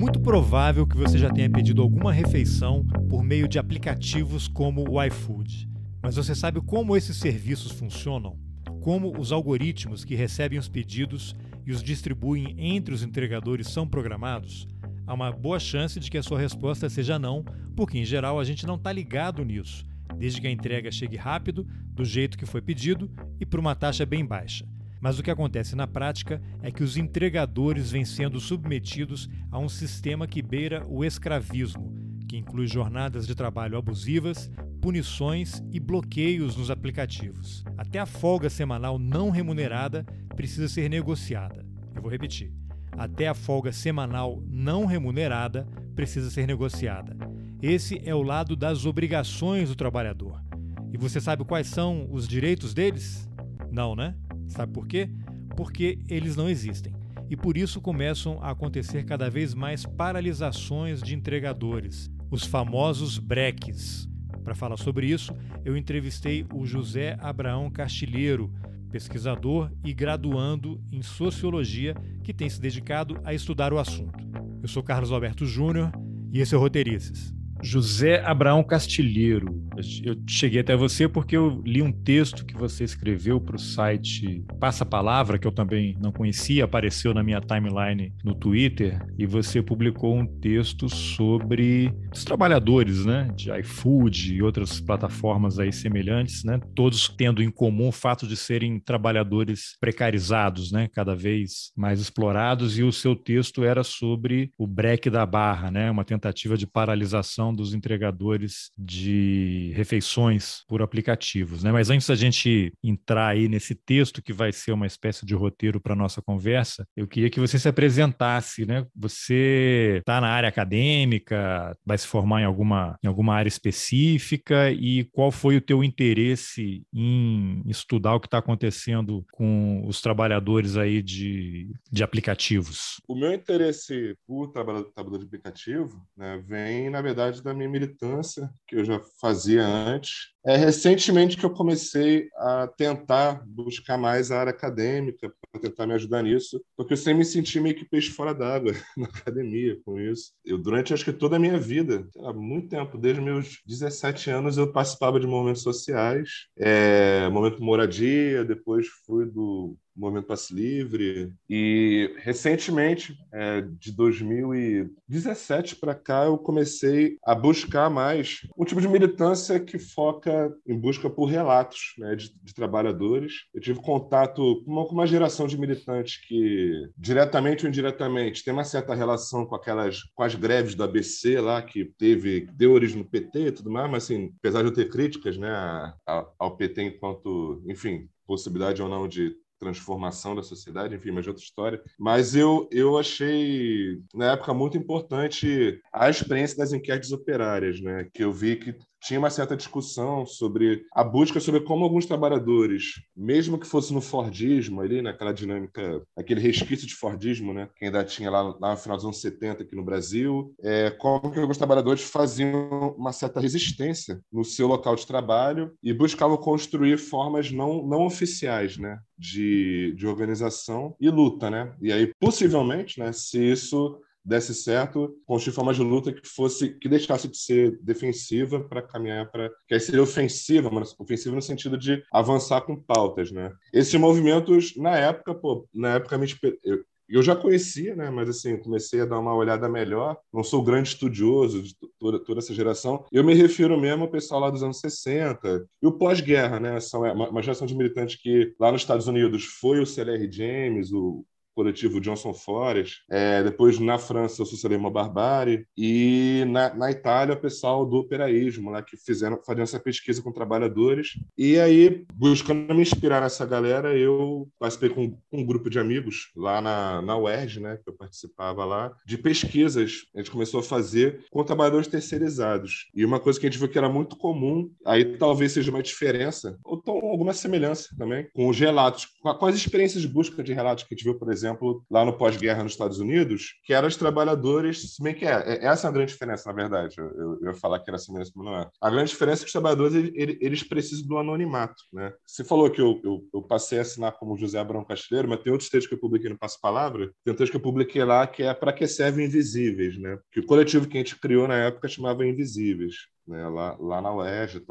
muito provável que você já tenha pedido alguma refeição por meio de aplicativos como o iFood. Mas você sabe como esses serviços funcionam? Como os algoritmos que recebem os pedidos e os distribuem entre os entregadores são programados? Há uma boa chance de que a sua resposta seja não, porque em geral a gente não está ligado nisso, desde que a entrega chegue rápido, do jeito que foi pedido e por uma taxa bem baixa. Mas o que acontece na prática é que os entregadores vêm sendo submetidos a um sistema que beira o escravismo, que inclui jornadas de trabalho abusivas, punições e bloqueios nos aplicativos. Até a folga semanal não remunerada precisa ser negociada. Eu vou repetir. Até a folga semanal não remunerada precisa ser negociada. Esse é o lado das obrigações do trabalhador. E você sabe quais são os direitos deles? Não, né? Sabe por quê? Porque eles não existem. E por isso começam a acontecer cada vez mais paralisações de entregadores, os famosos breques. Para falar sobre isso, eu entrevistei o José Abraão Castilheiro, pesquisador e graduando em sociologia que tem se dedicado a estudar o assunto. Eu sou Carlos Alberto Júnior e esse é o Roteirices. José Abraão Castilheiro. Eu cheguei até você porque eu li um texto que você escreveu para o site Passa Palavra, que eu também não conhecia, apareceu na minha timeline no Twitter, e você publicou um texto sobre os trabalhadores, né, de iFood e outras plataformas aí semelhantes, né, todos tendo em comum o fato de serem trabalhadores precarizados, né, cada vez mais explorados, e o seu texto era sobre o break da barra, né, uma tentativa de paralisação dos entregadores de refeições por aplicativos. Né? Mas antes da gente entrar aí nesse texto que vai ser uma espécie de roteiro para nossa conversa, eu queria que você se apresentasse. Né? Você está na área acadêmica, vai se formar em alguma, em alguma área específica e qual foi o teu interesse em estudar o que está acontecendo com os trabalhadores aí de, de aplicativos? O meu interesse por trabalhador de aplicativo né, vem, na verdade, da minha militância, que eu já fazia antes. É recentemente que eu comecei a tentar buscar mais a área acadêmica, para tentar me ajudar nisso, porque eu sempre me senti meio que peixe fora d'água na academia com isso. Eu, durante acho que toda a minha vida, há muito tempo, desde meus 17 anos, eu participava de movimentos sociais, é, momento moradia, depois fui do Movimento Passe Livre. E recentemente, é, de 2017 para cá, eu comecei a buscar mais um tipo de militância que foca em busca por relatos né, de, de, trabalhadores. Eu tive contato com uma, com uma, geração de militantes que, diretamente ou indiretamente, tem uma certa relação com aquelas com as greves do ABC lá, que teve, deu origem no PT e tudo mais, mas assim, apesar de eu ter críticas né, ao PT enquanto, enfim, possibilidade ou não de transformação da sociedade, enfim, mas de outra história. Mas eu, eu achei, na época, muito importante a experiência das enquetes operárias, né? que eu vi que tinha uma certa discussão sobre a busca sobre como alguns trabalhadores, mesmo que fosse no Fordismo, ali, naquela dinâmica, aquele resquício de Fordismo, né, que ainda tinha lá, lá no final dos anos 70 aqui no Brasil, é, como que alguns trabalhadores faziam uma certa resistência no seu local de trabalho e buscavam construir formas não, não oficiais, né, de, de organização e luta, né? E aí, possivelmente, né, se isso desse certo, construir forma de luta que fosse que deixasse de ser defensiva para caminhar para que aí seria ofensiva, mas ofensiva no sentido de avançar com pautas, né? Esses movimentos na época, pô, na época eu, eu já conhecia, né? Mas assim, comecei a dar uma olhada melhor. Não sou grande estudioso de toda, toda essa geração. Eu me refiro mesmo ao pessoal lá dos anos 60 e o pós-guerra, né? São é, uma geração de militantes que lá nos Estados Unidos foi o CLR James, o coletivo Johnson Forest, é, depois na França o Socialismo Barbárie e na, na Itália o pessoal do operaísmo, lá que fizeram fazendo essa pesquisa com trabalhadores. E aí buscando me inspirar nessa galera eu participei com, com um grupo de amigos lá na, na UERJ, né, que eu participava lá, de pesquisas. A gente começou a fazer com trabalhadores terceirizados. E uma coisa que a gente viu que era muito comum, aí talvez seja uma diferença ou alguma semelhança também com os relatos, com as experiências de busca de relatos que a gente viu, por exemplo exemplo, lá no pós-guerra nos Estados Unidos, que eram os trabalhadores, se bem que é, é essa é a grande diferença, na verdade, eu, eu, ia falar que era assim mesmo, mas não é. A grande diferença é que os trabalhadores, eles, eles precisam do anonimato, né? Você falou que eu, eu, eu, passei a assinar como José Abrão Castilheiro, mas tem outros textos que eu publiquei no Passo Palavra, tem um texto que eu publiquei lá que é Para que servem invisíveis, né? Que o coletivo que a gente criou na época chamava Invisíveis né, lá, lá na UERJ.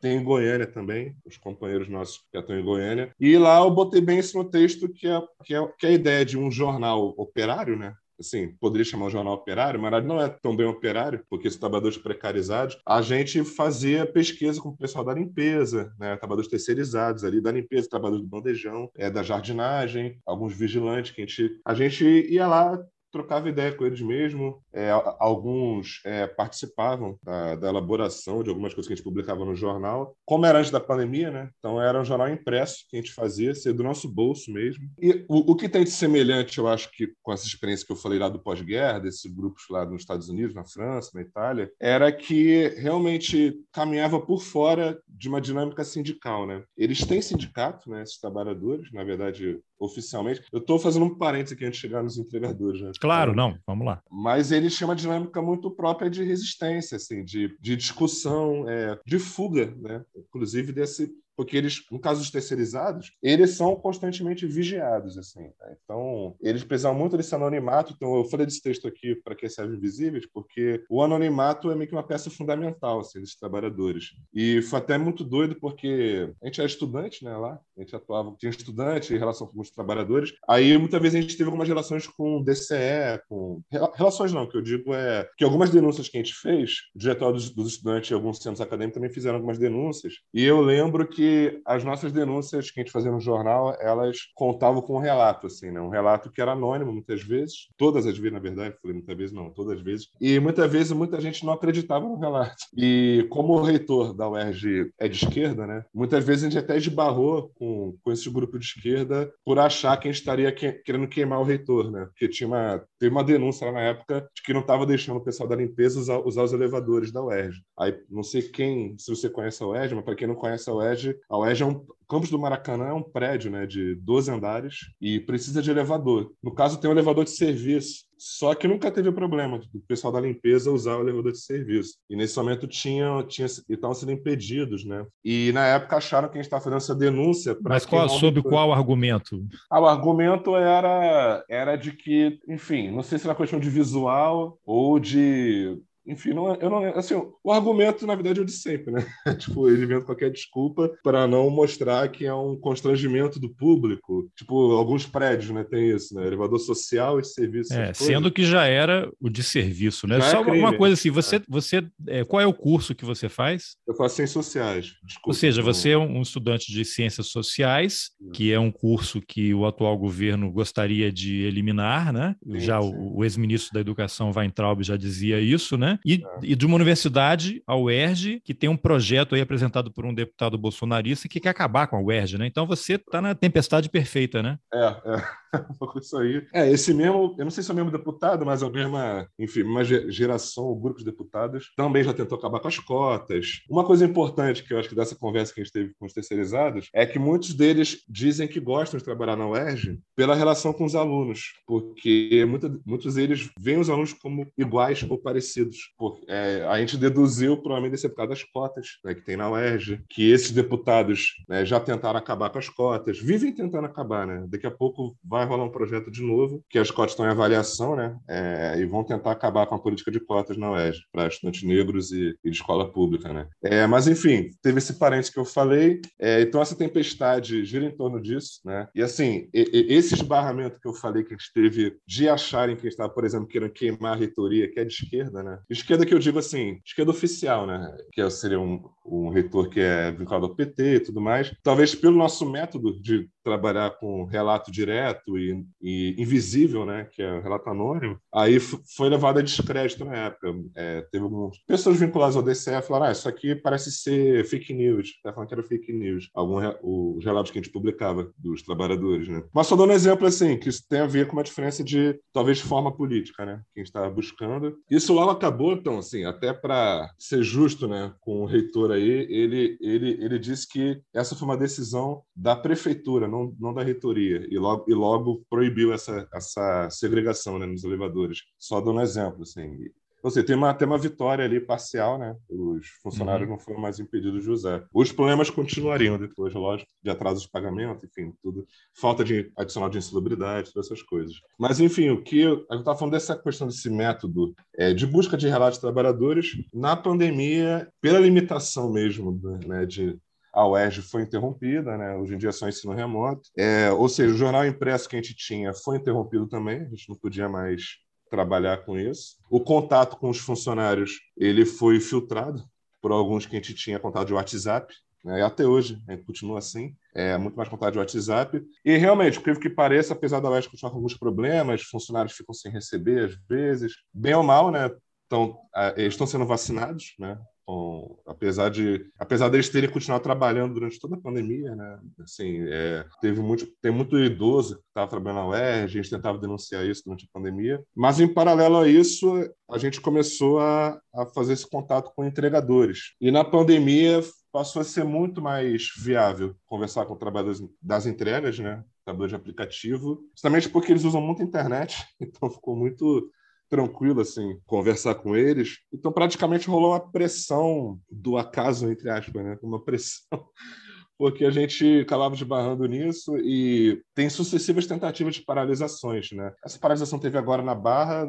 Tem em Goiânia também, os companheiros nossos que estão em Goiânia. E lá eu botei bem isso no texto, que é, que é, que é a ideia de um jornal operário, né? assim, poderia chamar um jornal operário, mas não é tão bem operário, porque são trabalhadores precarizados. A gente fazia pesquisa com o pessoal da limpeza, né, trabalhadores terceirizados ali da limpeza, trabalhadores do bandejão, é, da jardinagem, alguns vigilantes que a gente, a gente ia lá trocava ideia com eles mesmo. É, alguns é, participavam da, da, elaboração de algumas coisas que a gente publicava no jornal. Como era antes da pandemia, né? Então era um jornal impresso que a gente fazia, ser do nosso bolso mesmo. E o, o que tem de semelhante, eu acho que com essa experiência que eu falei lá do pós-guerra, desses grupos lá nos Estados Unidos, na França, na Itália, era que realmente caminhava por fora de uma dinâmica sindical, né? Eles têm sindicato, né? Esses trabalhadores, na verdade, oficialmente. Eu estou fazendo um parênteses aqui antes de chegar nos entregadores. Né? Claro, não, vamos lá. Mas ele chama uma dinâmica muito própria de resistência, assim, de, de discussão, é, de fuga, né? inclusive desse porque eles, no caso dos terceirizados, eles são constantemente vigiados, assim. Né? Então, eles precisam muito desse anonimato. Então, eu falei desse texto aqui para que serve invisíveis, porque o anonimato é meio que uma peça fundamental, assim, dos trabalhadores. E foi até muito doido, porque a gente era estudante, né, lá, a gente atuava, tinha estudante em relação com os trabalhadores. Aí, muitas vezes, a gente teve algumas relações com DCE, com... Relações não, que eu digo é que algumas denúncias que a gente fez, o diretório dos, dos estudantes e alguns centros acadêmicos também fizeram algumas denúncias, e eu lembro que as nossas denúncias que a gente fazia no jornal, elas contavam com um relato, assim, né? Um relato que era anônimo, muitas vezes. Todas as vezes, na verdade. Falei muitas vezes, não, todas as vezes. E muitas vezes, muita gente não acreditava no relato. E como o reitor da UERJ é de esquerda, né? Muitas vezes a gente até esbarrou com, com esse grupo de esquerda por achar que a gente estaria que, querendo queimar o reitor, né? Porque tinha uma, teve uma denúncia lá na época de que não estava deixando o pessoal da limpeza usar, usar os elevadores da UERJ. Aí, não sei quem, se você conhece a UERJ, mas para quem não conhece a UERJ, a UERJ é um, o campus do Maracanã é um prédio né, de 12 andares e precisa de elevador. No caso, tem um elevador de serviço. Só que nunca teve problema do pessoal da limpeza usar o elevador de serviço. E nesse momento tinha, tinha estavam sendo impedidos, né? E na época acharam que a gente estava fazendo essa denúncia. Mas qual, sob qual argumento? Ah, o argumento era, era de que, enfim, não sei se era questão de visual ou de enfim, não, é, eu não, assim, o argumento, na verdade, é o de sempre, né? tipo, ele inventa qualquer desculpa para não mostrar que é um constrangimento do público. Tipo, alguns prédios, né, tem isso, né? Elevador social e serviço. É, sendo que já era o de serviço, né? Já é Só é uma coisa assim, você, é. você é, qual é o curso que você faz? Eu faço ciências sociais. Desculpa, Ou seja, você é um estudante de ciências sociais, que é um curso que o atual governo gostaria de eliminar, né? Sim, já sim. o, o ex-ministro da Educação, Weintraub, já dizia isso, né? E, é. e de uma universidade, a UERJ, que tem um projeto aí apresentado por um deputado bolsonarista que quer acabar com a UERJ, né? Então você está na tempestade perfeita, né? É, é. isso aí. É, esse mesmo, eu não sei se é o mesmo deputado, mas é a mesma, enfim, uma geração, o grupo de deputados, também já tentou acabar com as cotas. Uma coisa importante que eu acho que dessa conversa que a gente teve com os terceirizados é que muitos deles dizem que gostam de trabalhar na UERJ pela relação com os alunos, porque muita, muitos deles veem os alunos como iguais ou parecidos. Porque, é, a gente deduziu, provavelmente, desse por causa das cotas né, que tem na UERJ, que esses deputados né, já tentaram acabar com as cotas, vivem tentando acabar, né? Daqui a pouco vai rolar um projeto de novo, que as cotas estão em avaliação, né? É, e vão tentar acabar com a política de cotas na UERJ, para estudantes negros e, e, de escola pública, né? É, mas, enfim, teve esse parente que eu falei, é, então essa tempestade gira em torno disso, né? E, assim, e, e, esse esbarramento que eu falei que a gente teve de acharem que estava, por exemplo, querendo queimar a reitoria, que é de esquerda, né? Esquerda que eu digo assim, esquerda oficial, né? Que seria um, um reitor que é vinculado ao PT e tudo mais. Talvez pelo nosso método de trabalhar com relato direto e, e invisível, né, que é o relato anônimo, aí foi levado a descrédito na época. É, teve algumas pessoas vinculadas ao DCE falaram, ah, isso aqui parece ser fake news. Até falando que era fake news. Algum, os relatos que a gente publicava dos trabalhadores, né. Mas só dando um exemplo, assim, que isso tem a ver com uma diferença de, talvez, forma política, né, que a gente estava buscando. Isso logo acabou, então, assim, até para ser justo, né, com o reitor aí, ele, ele, ele disse que essa foi uma decisão da prefeitura, não, não da reitoria, e logo, e logo proibiu essa, essa segregação né, nos elevadores. Só dando um exemplo, assim. Ou seja, tem uma, tem uma vitória ali parcial, né? Os funcionários uhum. não foram mais impedidos de usar. Os problemas continuariam depois, lógico, de atraso de pagamento, enfim, tudo. Falta de adicional de insalubridade, todas essas coisas. Mas, enfim, o que eu estava falando dessa questão desse método é, de busca de relatos de trabalhadores, na pandemia, pela limitação mesmo né, de a UERJ foi interrompida, né? hoje em dia é só ensino remoto. É, ou seja, o jornal impresso que a gente tinha foi interrompido também, a gente não podia mais trabalhar com isso. O contato com os funcionários ele foi filtrado por alguns que a gente tinha contato de WhatsApp, né? e até hoje gente continua assim, é muito mais contato de WhatsApp. E realmente, por que pareça, apesar da UES continuar com alguns problemas, funcionários ficam sem receber às vezes, bem ou mal, né? Então, eles estão sendo vacinados, né? Com, apesar de apesar deles terem continuado trabalhando durante toda a pandemia, né? Assim, é, teve muito tem muito idoso que estava trabalhando na UERJ, a gente tentava denunciar isso durante a pandemia, mas em paralelo a isso a gente começou a, a fazer esse contato com entregadores e na pandemia passou a ser muito mais viável conversar com trabalhadores das entregas, né? Trabalhadores de aplicativo, justamente porque eles usam muito internet, então ficou muito tranquilo assim conversar com eles. Então praticamente rolou uma pressão do acaso entre aspas, né? Uma pressão porque a gente acabava barrando nisso e tem sucessivas tentativas de paralisações, né? Essa paralisação teve agora na Barra,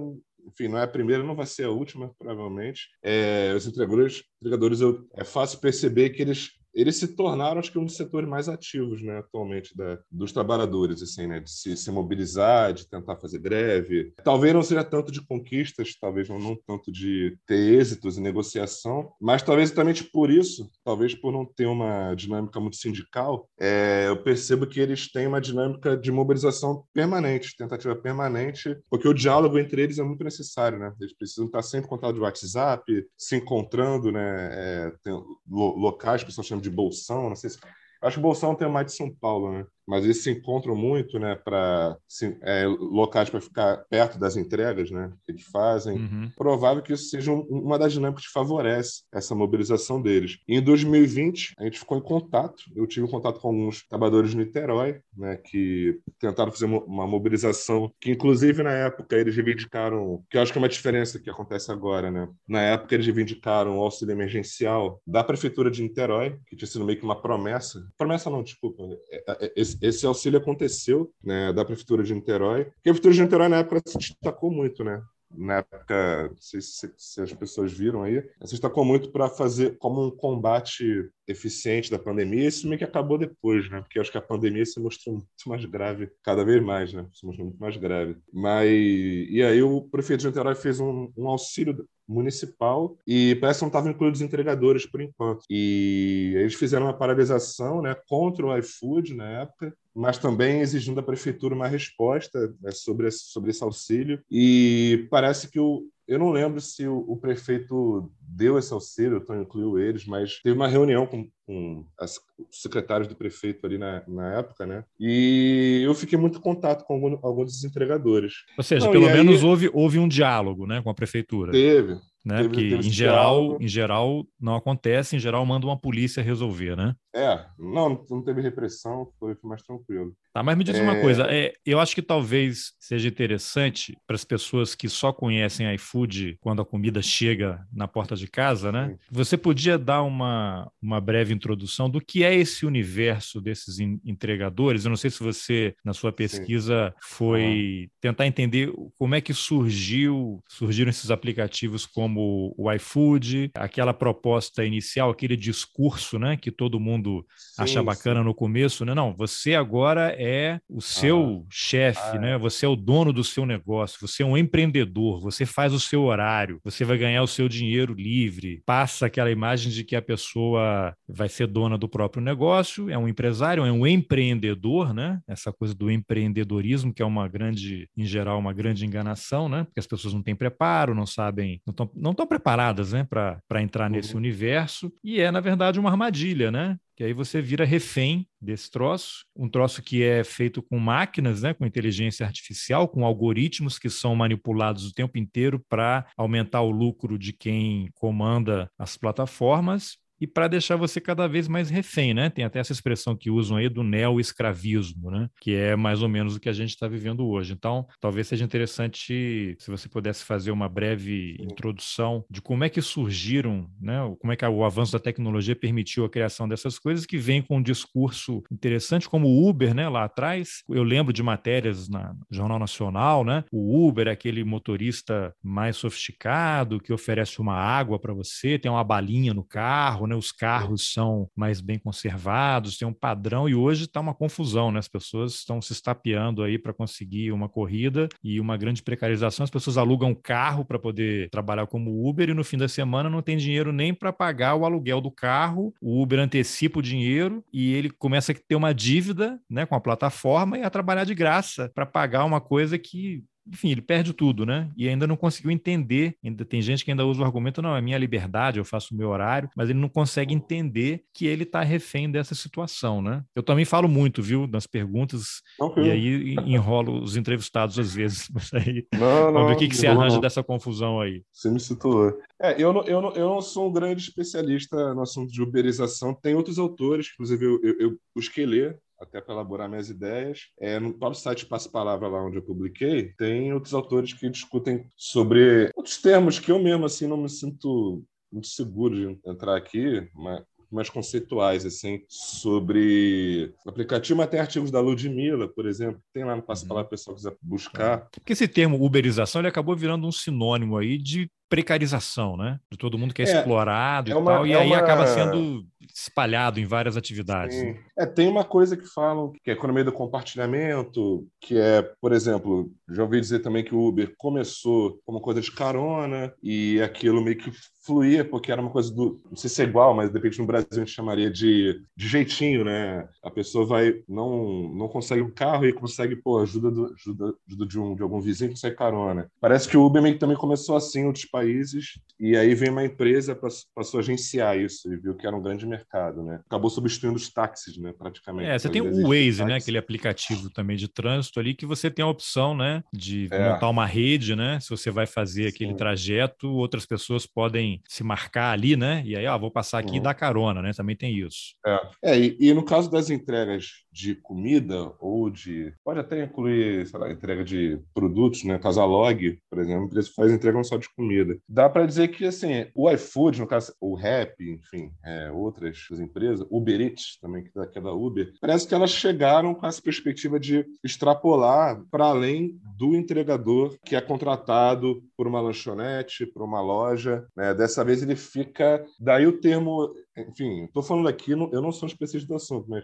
enfim, não é a primeira, não vai ser a última, provavelmente. É, os entregadores, entregadores eu, é fácil perceber que eles eles se tornaram, acho que, um dos setores mais ativos, né, atualmente, da, dos trabalhadores, assim, né, de se, se, mobilizar, de tentar fazer greve. Talvez não seja tanto de conquistas, talvez não, não tanto de ter êxitos em negociação, mas talvez exatamente por isso, talvez por não ter uma dinâmica muito sindical, é, eu percebo que eles têm uma dinâmica de mobilização permanente, tentativa permanente, porque o diálogo entre eles é muito necessário, né? Eles precisam estar sempre em contato de WhatsApp, se encontrando, né? É, tem locais que são chamados de bolsão, não sei se Acho que Bolsão tem mais de São Paulo, né? Mas eles se encontram muito, né, para é, locais para ficar perto das entregas, né, que eles fazem. Uhum. Provável que isso seja um, uma das dinâmicas que favorece essa mobilização deles. E em 2020, a gente ficou em contato. Eu tive contato com alguns trabalhadores de Niterói, né, que tentaram fazer uma mobilização que, inclusive, na época, eles reivindicaram, que eu acho que é uma diferença que acontece agora, né? Na época, eles reivindicaram o auxílio emergencial da prefeitura de Niterói, que tinha sido meio que uma promessa promessa não, desculpa. É, é, esse, esse auxílio aconteceu né, da Prefeitura de Niterói, porque a Prefeitura de Niterói na época se destacou muito, né? na época, sei se, se, as pessoas viram aí, se destacou muito para fazer como um combate eficiente da pandemia. Isso meio que acabou depois, né? Porque acho que a pandemia se mostrou muito mais grave, cada vez mais, né? Se mostrou muito mais grave. Mas, e aí o prefeito de Niterói fez um, um auxílio municipal e parece que não estavam incluídos entregadores por enquanto. E eles fizeram uma paralisação né, contra o iFood na época, mas também exigindo da prefeitura uma resposta né, sobre, esse, sobre esse auxílio. E parece que o, eu não lembro se o, o prefeito deu esse auxílio, então incluiu eles, mas teve uma reunião com, com as, os secretários do prefeito ali na, na época, né? E eu fiquei muito em contato com algum, alguns dos entregadores. Ou seja, não, pelo menos aí... houve, houve um diálogo né, com a prefeitura. Teve, né? Teve, que teve em geral, em geral não acontece, em geral manda uma polícia resolver, né? É, não, não teve repressão, foi mais tranquilo. Tá, mas me diz é... uma coisa, é, eu acho que talvez seja interessante para as pessoas que só conhecem iFood quando a comida chega na porta de casa, né? Sim. Você podia dar uma, uma breve introdução do que é esse universo desses entregadores? Eu não sei se você, na sua pesquisa, Sim. foi tentar entender como é que surgiu, surgiram esses aplicativos como como o iFood, aquela proposta inicial, aquele discurso, né, que todo mundo sim, acha bacana sim. no começo, né? Não, você agora é o seu ah, chefe, ah, né? Você é o dono do seu negócio, você é um empreendedor, você faz o seu horário, você vai ganhar o seu dinheiro livre. Passa aquela imagem de que a pessoa vai ser dona do próprio negócio, é um empresário, é um empreendedor, né? Essa coisa do empreendedorismo, que é uma grande, em geral, uma grande enganação, né? Porque as pessoas não têm preparo, não sabem, não estão não preparadas né, para entrar nesse uhum. universo, e é, na verdade, uma armadilha, né? Que aí você vira refém desse troço, um troço que é feito com máquinas, né, com inteligência artificial, com algoritmos que são manipulados o tempo inteiro para aumentar o lucro de quem comanda as plataformas e para deixar você cada vez mais refém, né? Tem até essa expressão que usam aí do neo-escravismo, né? Que é mais ou menos o que a gente está vivendo hoje. Então, talvez seja interessante se você pudesse fazer uma breve introdução de como é que surgiram, né? Como é que o avanço da tecnologia permitiu a criação dessas coisas que vem com um discurso interessante, como o Uber, né? Lá atrás, eu lembro de matérias na Jornal Nacional, né? O Uber é aquele motorista mais sofisticado que oferece uma água para você, tem uma balinha no carro, né? Os carros são mais bem conservados, tem um padrão e hoje está uma confusão, né? As pessoas estão se estapeando aí para conseguir uma corrida e uma grande precarização. As pessoas alugam carro para poder trabalhar como Uber e no fim da semana não tem dinheiro nem para pagar o aluguel do carro. O Uber antecipa o dinheiro e ele começa a ter uma dívida, né, com a plataforma e a trabalhar de graça para pagar uma coisa que enfim, ele perde tudo, né? E ainda não conseguiu entender. Ainda tem gente que ainda usa o argumento, não, é minha liberdade, eu faço o meu horário, mas ele não consegue entender que ele está refém dessa situação, né? Eu também falo muito, viu, nas perguntas, e aí enrolo os entrevistados às vezes. Mas aí, não, não, o que, que você arranja não. dessa confusão aí? Você me citou. É, eu não, eu, não, eu não sou um grande especialista no assunto de uberização. Tem outros autores, inclusive eu, eu, eu busquei ler até para elaborar minhas ideias. É, no próprio site Passa Palavra, lá onde eu publiquei, tem outros autores que discutem sobre outros termos que eu mesmo assim não me sinto muito seguro de entrar aqui, mas mais conceituais, assim, sobre o aplicativo, mas tem artigos da Ludmilla, por exemplo, tem lá no Passa uhum. Palavra, o pessoal quiser buscar. Porque esse termo uberização ele acabou virando um sinônimo aí de precarização, né? De todo mundo que é, é explorado é uma, e tal, e é aí uma... acaba sendo espalhado em várias atividades. Né? É, tem uma coisa que falam que é a economia do compartilhamento, que é, por exemplo, já ouvi dizer também que o Uber começou como coisa de carona e aquilo meio que fluía, porque era uma coisa do. Não sei se é igual, mas de repente no Brasil a gente chamaria de, de jeitinho, né? A pessoa vai, não, não consegue um carro e consegue, pô, ajuda, do, ajuda, ajuda de, um, de algum vizinho, consegue carona. Parece que o Uber meio que também começou assim em outros países, e aí vem uma empresa passou a agenciar isso e viu que era um grande mercado, né? Acabou substituindo os táxis, né? Praticamente. É, você tem o Waze, né? Aquele aplicativo também de trânsito ali que você tem a opção, né? De é. montar uma rede, né? Se você vai fazer Sim. aquele trajeto, outras pessoas podem se marcar ali, né? E aí, ó, vou passar aqui uhum. e dar carona, né? Também tem isso. É, é e, e, no caso das entregas de comida ou de. Pode até incluir, sei lá, entrega de produtos, né? Casalog, por exemplo, eles faz entrega não só de comida. Dá para dizer que, assim, o iFood, no caso, o Rap, enfim, é, outras empresas, Uber Eats também, que é da Uber, parece que elas chegaram com essa perspectiva de extrapolar para além do entregador que é contratado por uma lanchonete, por uma loja, né? Dessa vez ele fica. Daí o termo. Enfim, estou falando aqui, eu não sou um especialista do assunto, mas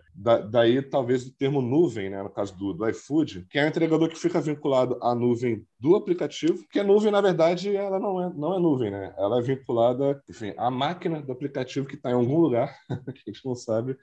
daí talvez o termo nuvem, né? no caso do, do iFood, que é um entregador que fica vinculado à nuvem do aplicativo, que a nuvem, na verdade, ela não é, não é nuvem, né? Ela é vinculada, enfim, à máquina do aplicativo que está em algum lugar, que a gente não sabe,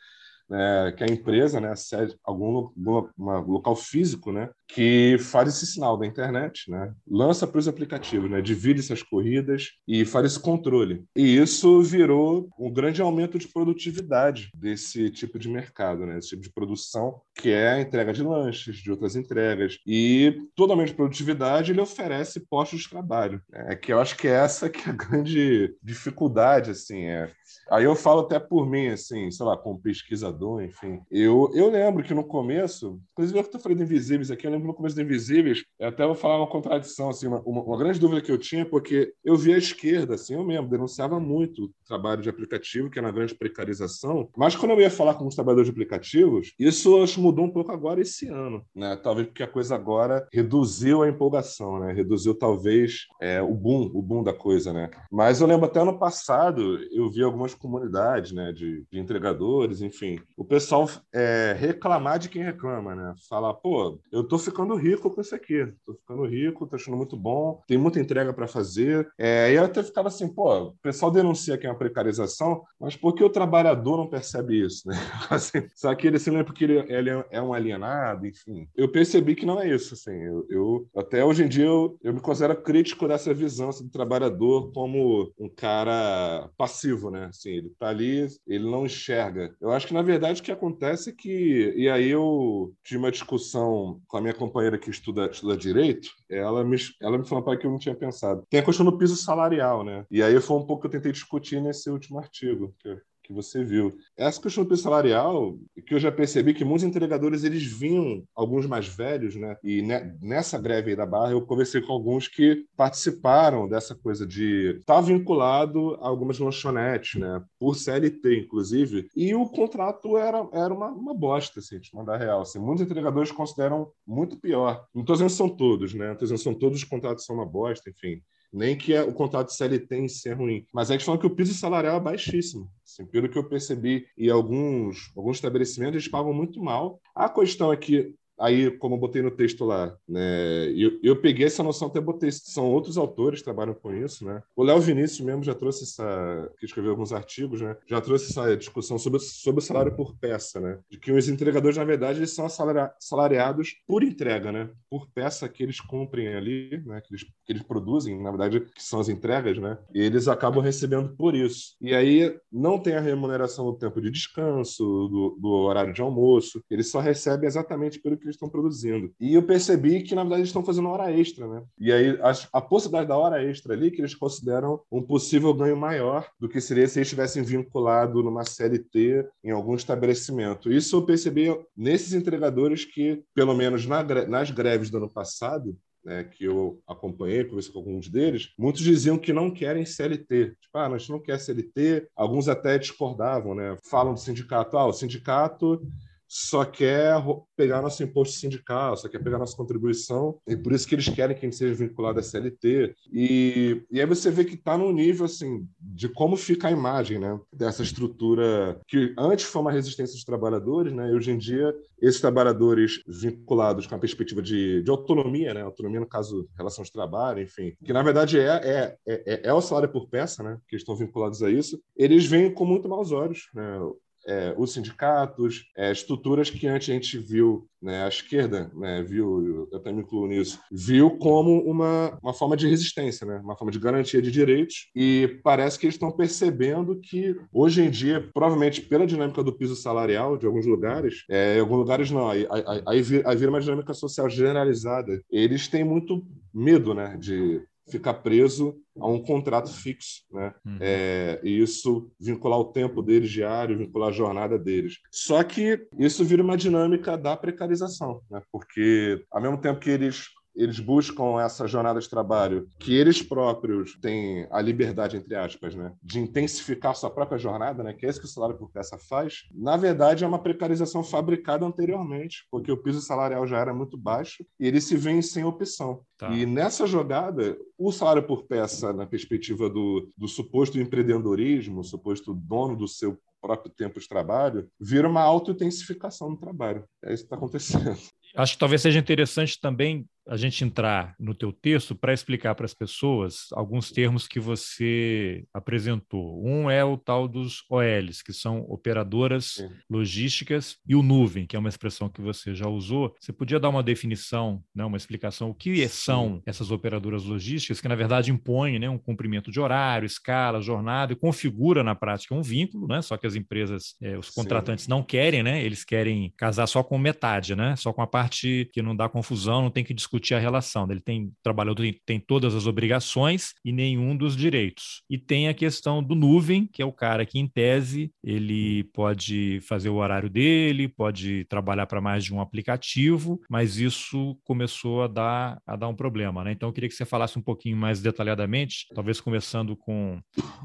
né, que a empresa, né, sede, algum, algum local físico, né, que faz esse sinal da internet, né, lança para os aplicativos, né, divide essas corridas e faz esse controle. E isso virou um grande aumento de produtividade desse tipo de mercado, né, esse tipo de produção, que é a entrega de lanches, de outras entregas. E todo aumento de produtividade ele oferece postos de trabalho, né, que eu acho que é essa que é a grande dificuldade, assim, é. Aí eu falo até por mim, assim, sei lá, como pesquisador enfim. Eu, eu lembro que no começo, inclusive eu estou falando Invisíveis aqui, eu no começo do Invisíveis, eu até vou falar uma contradição, assim, uma, uma, uma, grande dúvida que eu tinha, porque eu via a esquerda, assim, eu mesmo, denunciava muito o trabalho de aplicativo, que é na grande precarização, mas quando eu ia falar com os trabalhadores de aplicativos, isso acho, mudou um pouco agora esse ano, né? Talvez porque a coisa agora reduziu a empolgação, né? Reduziu talvez é, o boom, o boom da coisa, né? Mas eu lembro até ano passado, eu vi algumas comunidades, né, de, de entregadores, enfim, o pessoal é, reclamar de quem reclama, né? Falar, pô, eu tô ficando rico com isso aqui, tô ficando rico, tô achando muito bom, tem muita entrega para fazer. É, e eu até ficava assim, pô, o pessoal denuncia que é uma precarização, mas por que o trabalhador não percebe isso, né? Assim, só que ele se lembra porque ele, ele é um alienado, enfim. Eu percebi que não é isso, assim. Eu, eu até hoje em dia eu, eu me considero crítico dessa visão assim, do trabalhador como um cara passivo, né? Assim, ele tá ali, ele não enxerga. Eu acho que na verdade, o que acontece é que. E aí eu tive uma discussão com a minha companheira que estuda, estuda direito, ela me, ela me falou para que eu não tinha pensado. Tem a questão do piso salarial, né? E aí foi um pouco que eu tentei discutir nesse último artigo que, que você viu. Essa questão do salarial, que eu já percebi que muitos entregadores eles vinham, alguns mais velhos, né? E nessa greve aí da Barra, eu conversei com alguns que participaram dessa coisa de estar tá vinculado a algumas lanchonetes, né? Por CLT, inclusive, e o contrato era, era uma, uma bosta, assim, de mandar real. Assim. Muitos entregadores consideram muito pior. Não estou dizendo que são todos, né? Não estou dizendo que são todos os contratos são uma bosta, enfim nem que o contrato de CLT em si é ruim. Mas a gente fala que o piso salarial é baixíssimo. Assim, pelo que eu percebi, e alguns, alguns estabelecimentos eles pagam muito mal. A questão é que aí, como eu botei no texto lá, né, eu, eu peguei essa noção, até botei, são outros autores que trabalham com isso, né? O Léo Vinícius mesmo já trouxe essa, que escreveu alguns artigos, né? Já trouxe essa discussão sobre, sobre o salário por peça, né? De que os entregadores, na verdade, eles são assalariados por entrega, né? Por peça que eles cumprem ali, né? Que eles, que eles produzem, na verdade, que são as entregas, né? E eles acabam recebendo por isso. E aí não tem a remuneração do tempo de descanso, do, do horário de almoço, eles só recebem exatamente pelo que eles estão produzindo. E eu percebi que, na verdade, eles estão fazendo hora extra, né? E aí, a, a possibilidade da hora extra ali, que eles consideram um possível ganho maior do que seria se eles estivessem vinculado numa CLT em algum estabelecimento. Isso eu percebi nesses entregadores que, pelo menos na, nas greves do ano passado, né, que eu acompanhei, conversei com alguns deles, muitos diziam que não querem CLT. Tipo, ah, a gente não quer CLT. Alguns até discordavam, né? Falam do sindicato, ah, o sindicato só quer pegar nosso imposto sindical, só quer pegar nossa contribuição, e por isso que eles querem que a gente seja vinculado à CLT. E, e aí você vê que está no nível assim de como fica a imagem né, dessa estrutura que antes foi uma resistência dos trabalhadores, né, e hoje em dia esses trabalhadores vinculados com a perspectiva de, de autonomia, né, autonomia no caso relação de trabalho, enfim, que na verdade é, é, é, é o salário por peça, né, que estão vinculados a isso, eles vêm com muito maus olhos. Né, é, os sindicatos, é, estruturas que antes a gente viu, né, a esquerda né, viu, eu também me incluo nisso, viu como uma, uma forma de resistência, né, uma forma de garantia de direitos, e parece que eles estão percebendo que hoje em dia, provavelmente pela dinâmica do piso salarial de alguns lugares, é, em alguns lugares não, aí, aí, aí, vira, aí vira uma dinâmica social generalizada, eles têm muito medo né, de ficar preso a um contrato fixo, né? Uhum. É, e isso vincular o tempo deles diário, vincular a jornada deles. Só que isso vira uma dinâmica da precarização, né? Porque ao mesmo tempo que eles eles buscam essa jornada de trabalho que eles próprios têm a liberdade, entre aspas, né, de intensificar sua própria jornada, né, que é isso que o salário por peça faz, na verdade é uma precarização fabricada anteriormente, porque o piso salarial já era muito baixo e eles se veem sem opção. Tá. E nessa jogada, o salário por peça, na perspectiva do, do suposto empreendedorismo, suposto dono do seu próprio tempo de trabalho, vira uma auto-intensificação do trabalho. É isso que está acontecendo. Acho que talvez seja interessante também a gente entrar no teu texto para explicar para as pessoas alguns termos que você apresentou. Um é o tal dos OLs, que são operadoras Sim. logísticas, e o nuvem, que é uma expressão que você já usou. Você podia dar uma definição, né, uma explicação, o que são essas operadoras logísticas, que na verdade impõem né, um cumprimento de horário, escala, jornada, e configura na prática um vínculo, né? só que as empresas, é, os contratantes Sim. não querem, né? eles querem casar só com metade, né? só com a parte que não dá confusão, não tem que discutir discutir a relação. Ele tem o trabalhador tem, tem todas as obrigações e nenhum dos direitos. E tem a questão do nuvem, que é o cara que, em tese, ele pode fazer o horário dele, pode trabalhar para mais de um aplicativo, mas isso começou a dar, a dar um problema. Né? Então, eu queria que você falasse um pouquinho mais detalhadamente, talvez começando com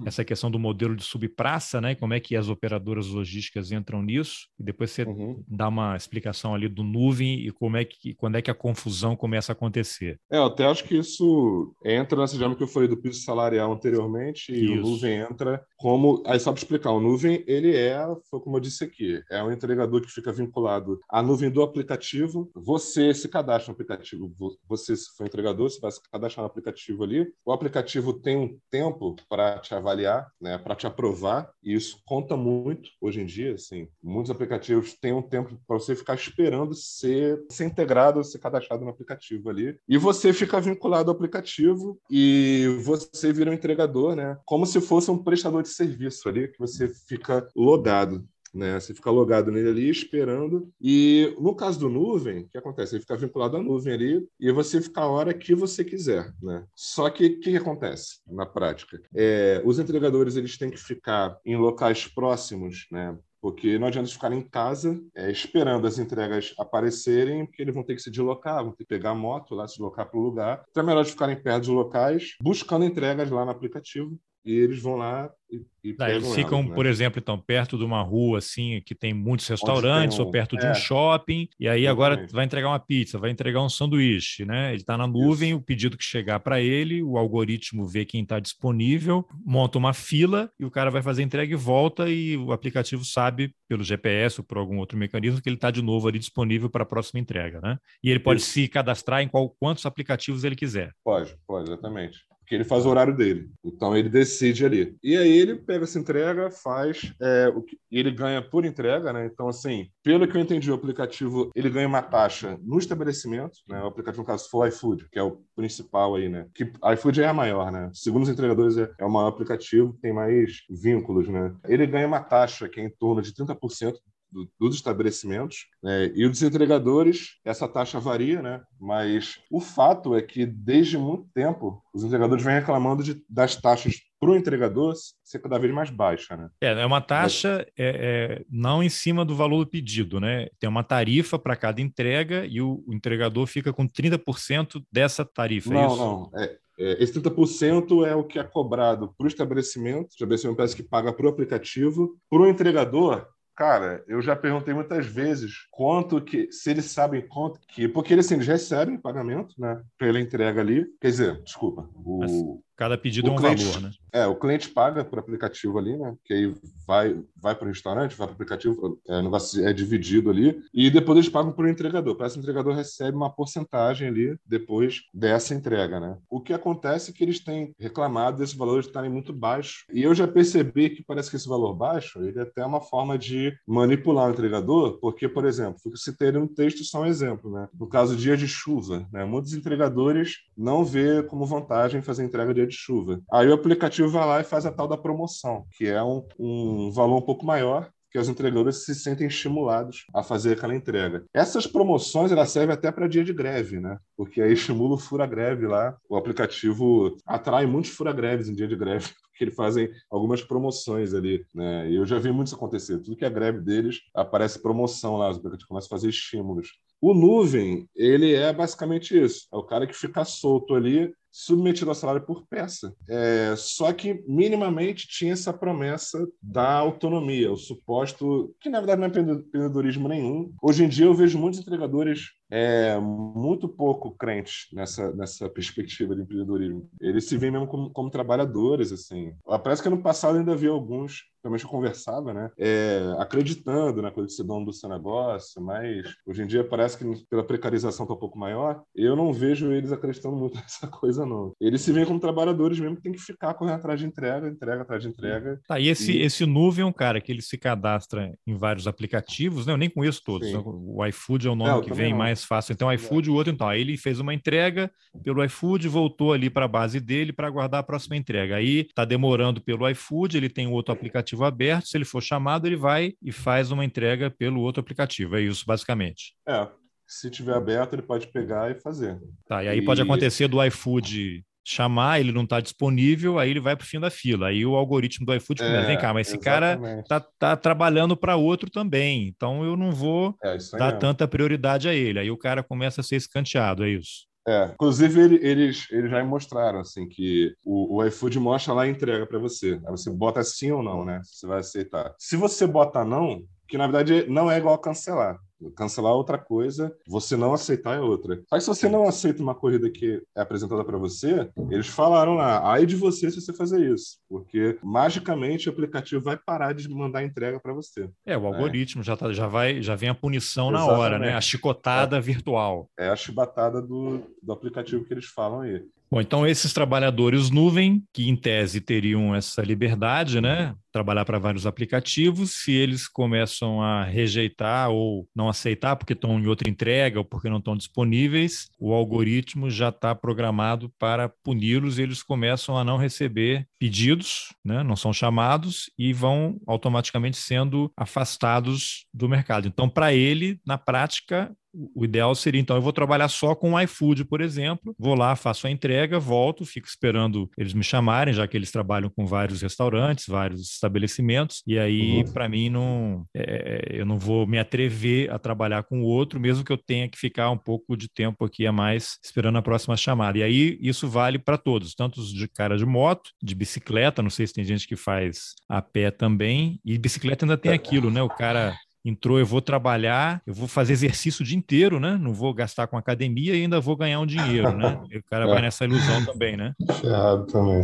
essa questão do modelo de subpraça, né? como é que as operadoras logísticas entram nisso, e depois você uhum. dá uma explicação ali do nuvem e como é que, quando é que a confusão começa começa a acontecer. É, eu até acho que isso entra nessa dinâmica que eu falei do piso salarial anteriormente, e isso. o nuvem entra como. Aí só para explicar, o nuvem, ele é, foi como eu disse aqui, é um entregador que fica vinculado à nuvem do aplicativo. Você se cadastra no aplicativo, você, se for entregador, você vai se cadastrar no aplicativo ali. O aplicativo tem um tempo para te avaliar, né, para te aprovar, e isso conta muito hoje em dia. Assim, muitos aplicativos têm um tempo para você ficar esperando ser, ser integrado, ser cadastrado no aplicativo aplicativo ali. E você fica vinculado ao aplicativo e você vira um entregador, né? Como se fosse um prestador de serviço ali, que você fica logado. né? Você fica logado nele ali, esperando. E no caso do nuvem, o que acontece? Ele fica vinculado à nuvem ali e você fica a hora que você quiser, né? Só que o que, que, acontece na prática? É, os entregadores eles têm que ficar em locais próximos, né? Porque não adianta ficar em casa é, esperando as entregas aparecerem, porque eles vão ter que se deslocar, vão ter que pegar a moto lá, se deslocar para o lugar. Então é melhor ficarem perto de locais, buscando entregas lá no aplicativo, e eles vão lá e, e Não, eles ficam, elas, né? por exemplo, então perto de uma rua assim que tem muitos restaurantes um... ou perto de é. um shopping e aí Exatamente. agora vai entregar uma pizza, vai entregar um sanduíche, né? Ele está na nuvem, Isso. o pedido que chegar para ele, o algoritmo vê quem está disponível, monta uma fila e o cara vai fazer a entrega e volta e o aplicativo sabe pelo GPS ou por algum outro mecanismo que ele está de novo ali disponível para a próxima entrega, né? E ele pode Isso. se cadastrar em qual, quantos aplicativos ele quiser. Pode, pode, exatamente porque ele faz o horário dele. Então ele decide ali. E aí ele pega essa entrega, faz, é, o que, ele ganha por entrega, né? Então, assim, pelo que eu entendi, o aplicativo ele ganha uma taxa no estabelecimento, né? O aplicativo, no caso, foi o iFood, que é o principal aí, né? Que iFood é a maior, né? Segundo os entregadores, é, é o maior aplicativo, tem mais vínculos, né? Ele ganha uma taxa que é em torno de 30% do, dos estabelecimentos. Né? E os entregadores, essa taxa varia, né? mas o fato é que, desde muito tempo, os entregadores vêm reclamando de, das taxas para o entregador ser cada vez mais baixa. Né? É, é uma taxa é, é, não em cima do valor do pedido, né? Tem uma tarifa para cada entrega e o, o, entregador fica com 30% dessa tarifa. É não, é não. É, é, esse 30% é o que é cobrado para o estabelecimento, o estabelecimento parece que paga para o aplicativo. Para o entregador, Cara, eu já perguntei muitas vezes quanto que, se eles sabem quanto que, porque eles, assim, eles recebem pagamento, né, pela entrega ali. Quer dizer, desculpa, o, cada pedido é um cliente, valor, né? É, o cliente paga por aplicativo ali, né, que aí vai, vai para o restaurante, vai para o aplicativo, é, negócio é dividido ali, e depois eles pagam para o entregador. Para esse entregador recebe uma porcentagem ali depois dessa entrega, né? O que acontece é que eles têm reclamado desses valores estarem muito baixos, e eu já percebi que parece que esse valor baixo, ele é até uma forma de manipular o entregador, porque, por exemplo, o eu citei no texto só um exemplo, né? No caso, dia de chuva, né? Muitos entregadores não vê como vantagem fazer entrega dia de chuva. Aí o aplicativo vai lá e faz a tal da promoção, que é um, um valor um pouco maior que os entregadores se sentem estimulados a fazer aquela entrega. Essas promoções elas servem até para dia de greve, né? Porque aí estimula o fura-greve lá. O aplicativo atrai muitos fura-greves em dia de greve que eles fazem algumas promoções ali, né? E eu já vi muito isso acontecer. Tudo que é greve deles, aparece promoção lá, os aplicativos começam a fazer estímulos. O nuvem, ele é basicamente isso. É o cara que fica solto ali submetido ao salário por peça. É, só que minimamente tinha essa promessa da autonomia, o suposto, que na verdade não é empreendedorismo nenhum. Hoje em dia eu vejo muitos entregadores é, muito pouco crentes nessa, nessa perspectiva de empreendedorismo. Eles se veem mesmo como, como trabalhadores, assim. Parece que ano passado ainda havia alguns realmente eu conversava, né? É, acreditando na coisa de ser dono do seu negócio, mas hoje em dia parece que pela precarização tá um pouco maior, eu não vejo eles acreditando muito nessa coisa, não. Eles se veem como trabalhadores mesmo que tem que ficar correndo atrás de entrega, entrega atrás de entrega. Tá, e esse, e... esse nuvem é um cara que ele se cadastra em vários aplicativos, né? Eu nem conheço todos. Né? O iFood é o nome é, que vem não. mais fácil. Então, o iFood, o outro, então. Aí ele fez uma entrega pelo iFood, voltou ali para a base dele para aguardar a próxima entrega. Aí tá demorando pelo iFood, ele tem outro aplicativo aplicativo aberto, se ele for chamado, ele vai e faz uma entrega pelo outro aplicativo. É isso, basicamente. É. Se tiver aberto, ele pode pegar e fazer. Tá, e aí e... pode acontecer do iFood chamar, ele não está disponível, aí ele vai para o fim da fila. Aí o algoritmo do iFood começa, é, vem cá, mas esse exatamente. cara tá, tá trabalhando para outro também, então eu não vou é, dar mesmo. tanta prioridade a ele. Aí o cara começa a ser escanteado, é isso. É, inclusive ele, eles, eles já mostraram assim que o, o iFood mostra lá a entrega para você. Aí você bota sim ou não, né? Você vai aceitar. Se você bota não, que na verdade não é igual cancelar. Cancelar é outra coisa, você não aceitar é outra. Mas se você não aceita uma corrida que é apresentada para você, eles falaram lá, ai de você se você fazer isso, porque magicamente o aplicativo vai parar de mandar entrega para você. É, o algoritmo é. já, tá, já vai, já vem a punição Exatamente. na hora, né? A chicotada é, virtual. É a chibatada do, do aplicativo que eles falam aí. Bom, então esses trabalhadores nuvem, que em tese teriam essa liberdade, né? Trabalhar para vários aplicativos, se eles começam a rejeitar ou não não aceitar porque estão em outra entrega ou porque não estão disponíveis, o algoritmo já está programado para puni-los e eles começam a não receber pedidos, né? não são chamados e vão automaticamente sendo afastados do mercado. Então, para ele, na prática, o ideal seria, então, eu vou trabalhar só com o iFood, por exemplo, vou lá, faço a entrega, volto, fico esperando eles me chamarem, já que eles trabalham com vários restaurantes, vários estabelecimentos, e aí, uhum. para mim, não, é, eu não vou me atrever a trabalhar com o outro, mesmo que eu tenha que ficar um pouco de tempo aqui a mais esperando a próxima chamada. E aí, isso vale para todos, tanto de cara de moto, de bicicleta, não sei se tem gente que faz a pé também, e bicicleta ainda tem é. aquilo, né? O cara entrou, eu vou trabalhar, eu vou fazer exercício o dia inteiro, né? Não vou gastar com academia e ainda vou ganhar um dinheiro, né? E o cara é. vai nessa ilusão também, né? Ferrado também.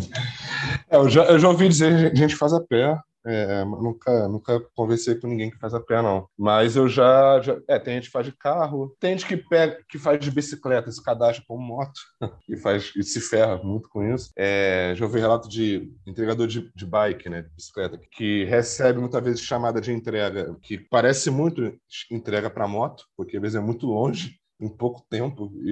É, eu, já, eu já ouvi dizer gente faz a pé, é, nunca, nunca conversei com ninguém que faz a pé, não. Mas eu já, já. É, tem gente que faz de carro, tem gente que, pega, que faz de bicicleta, se cadastra como moto e, faz, e se ferra muito com isso. É, já ouvi relato de entregador de, de bike, né, de bicicleta, que recebe muitas vezes chamada de entrega, que parece muito entrega para moto, porque às vezes é muito longe, em pouco tempo, e,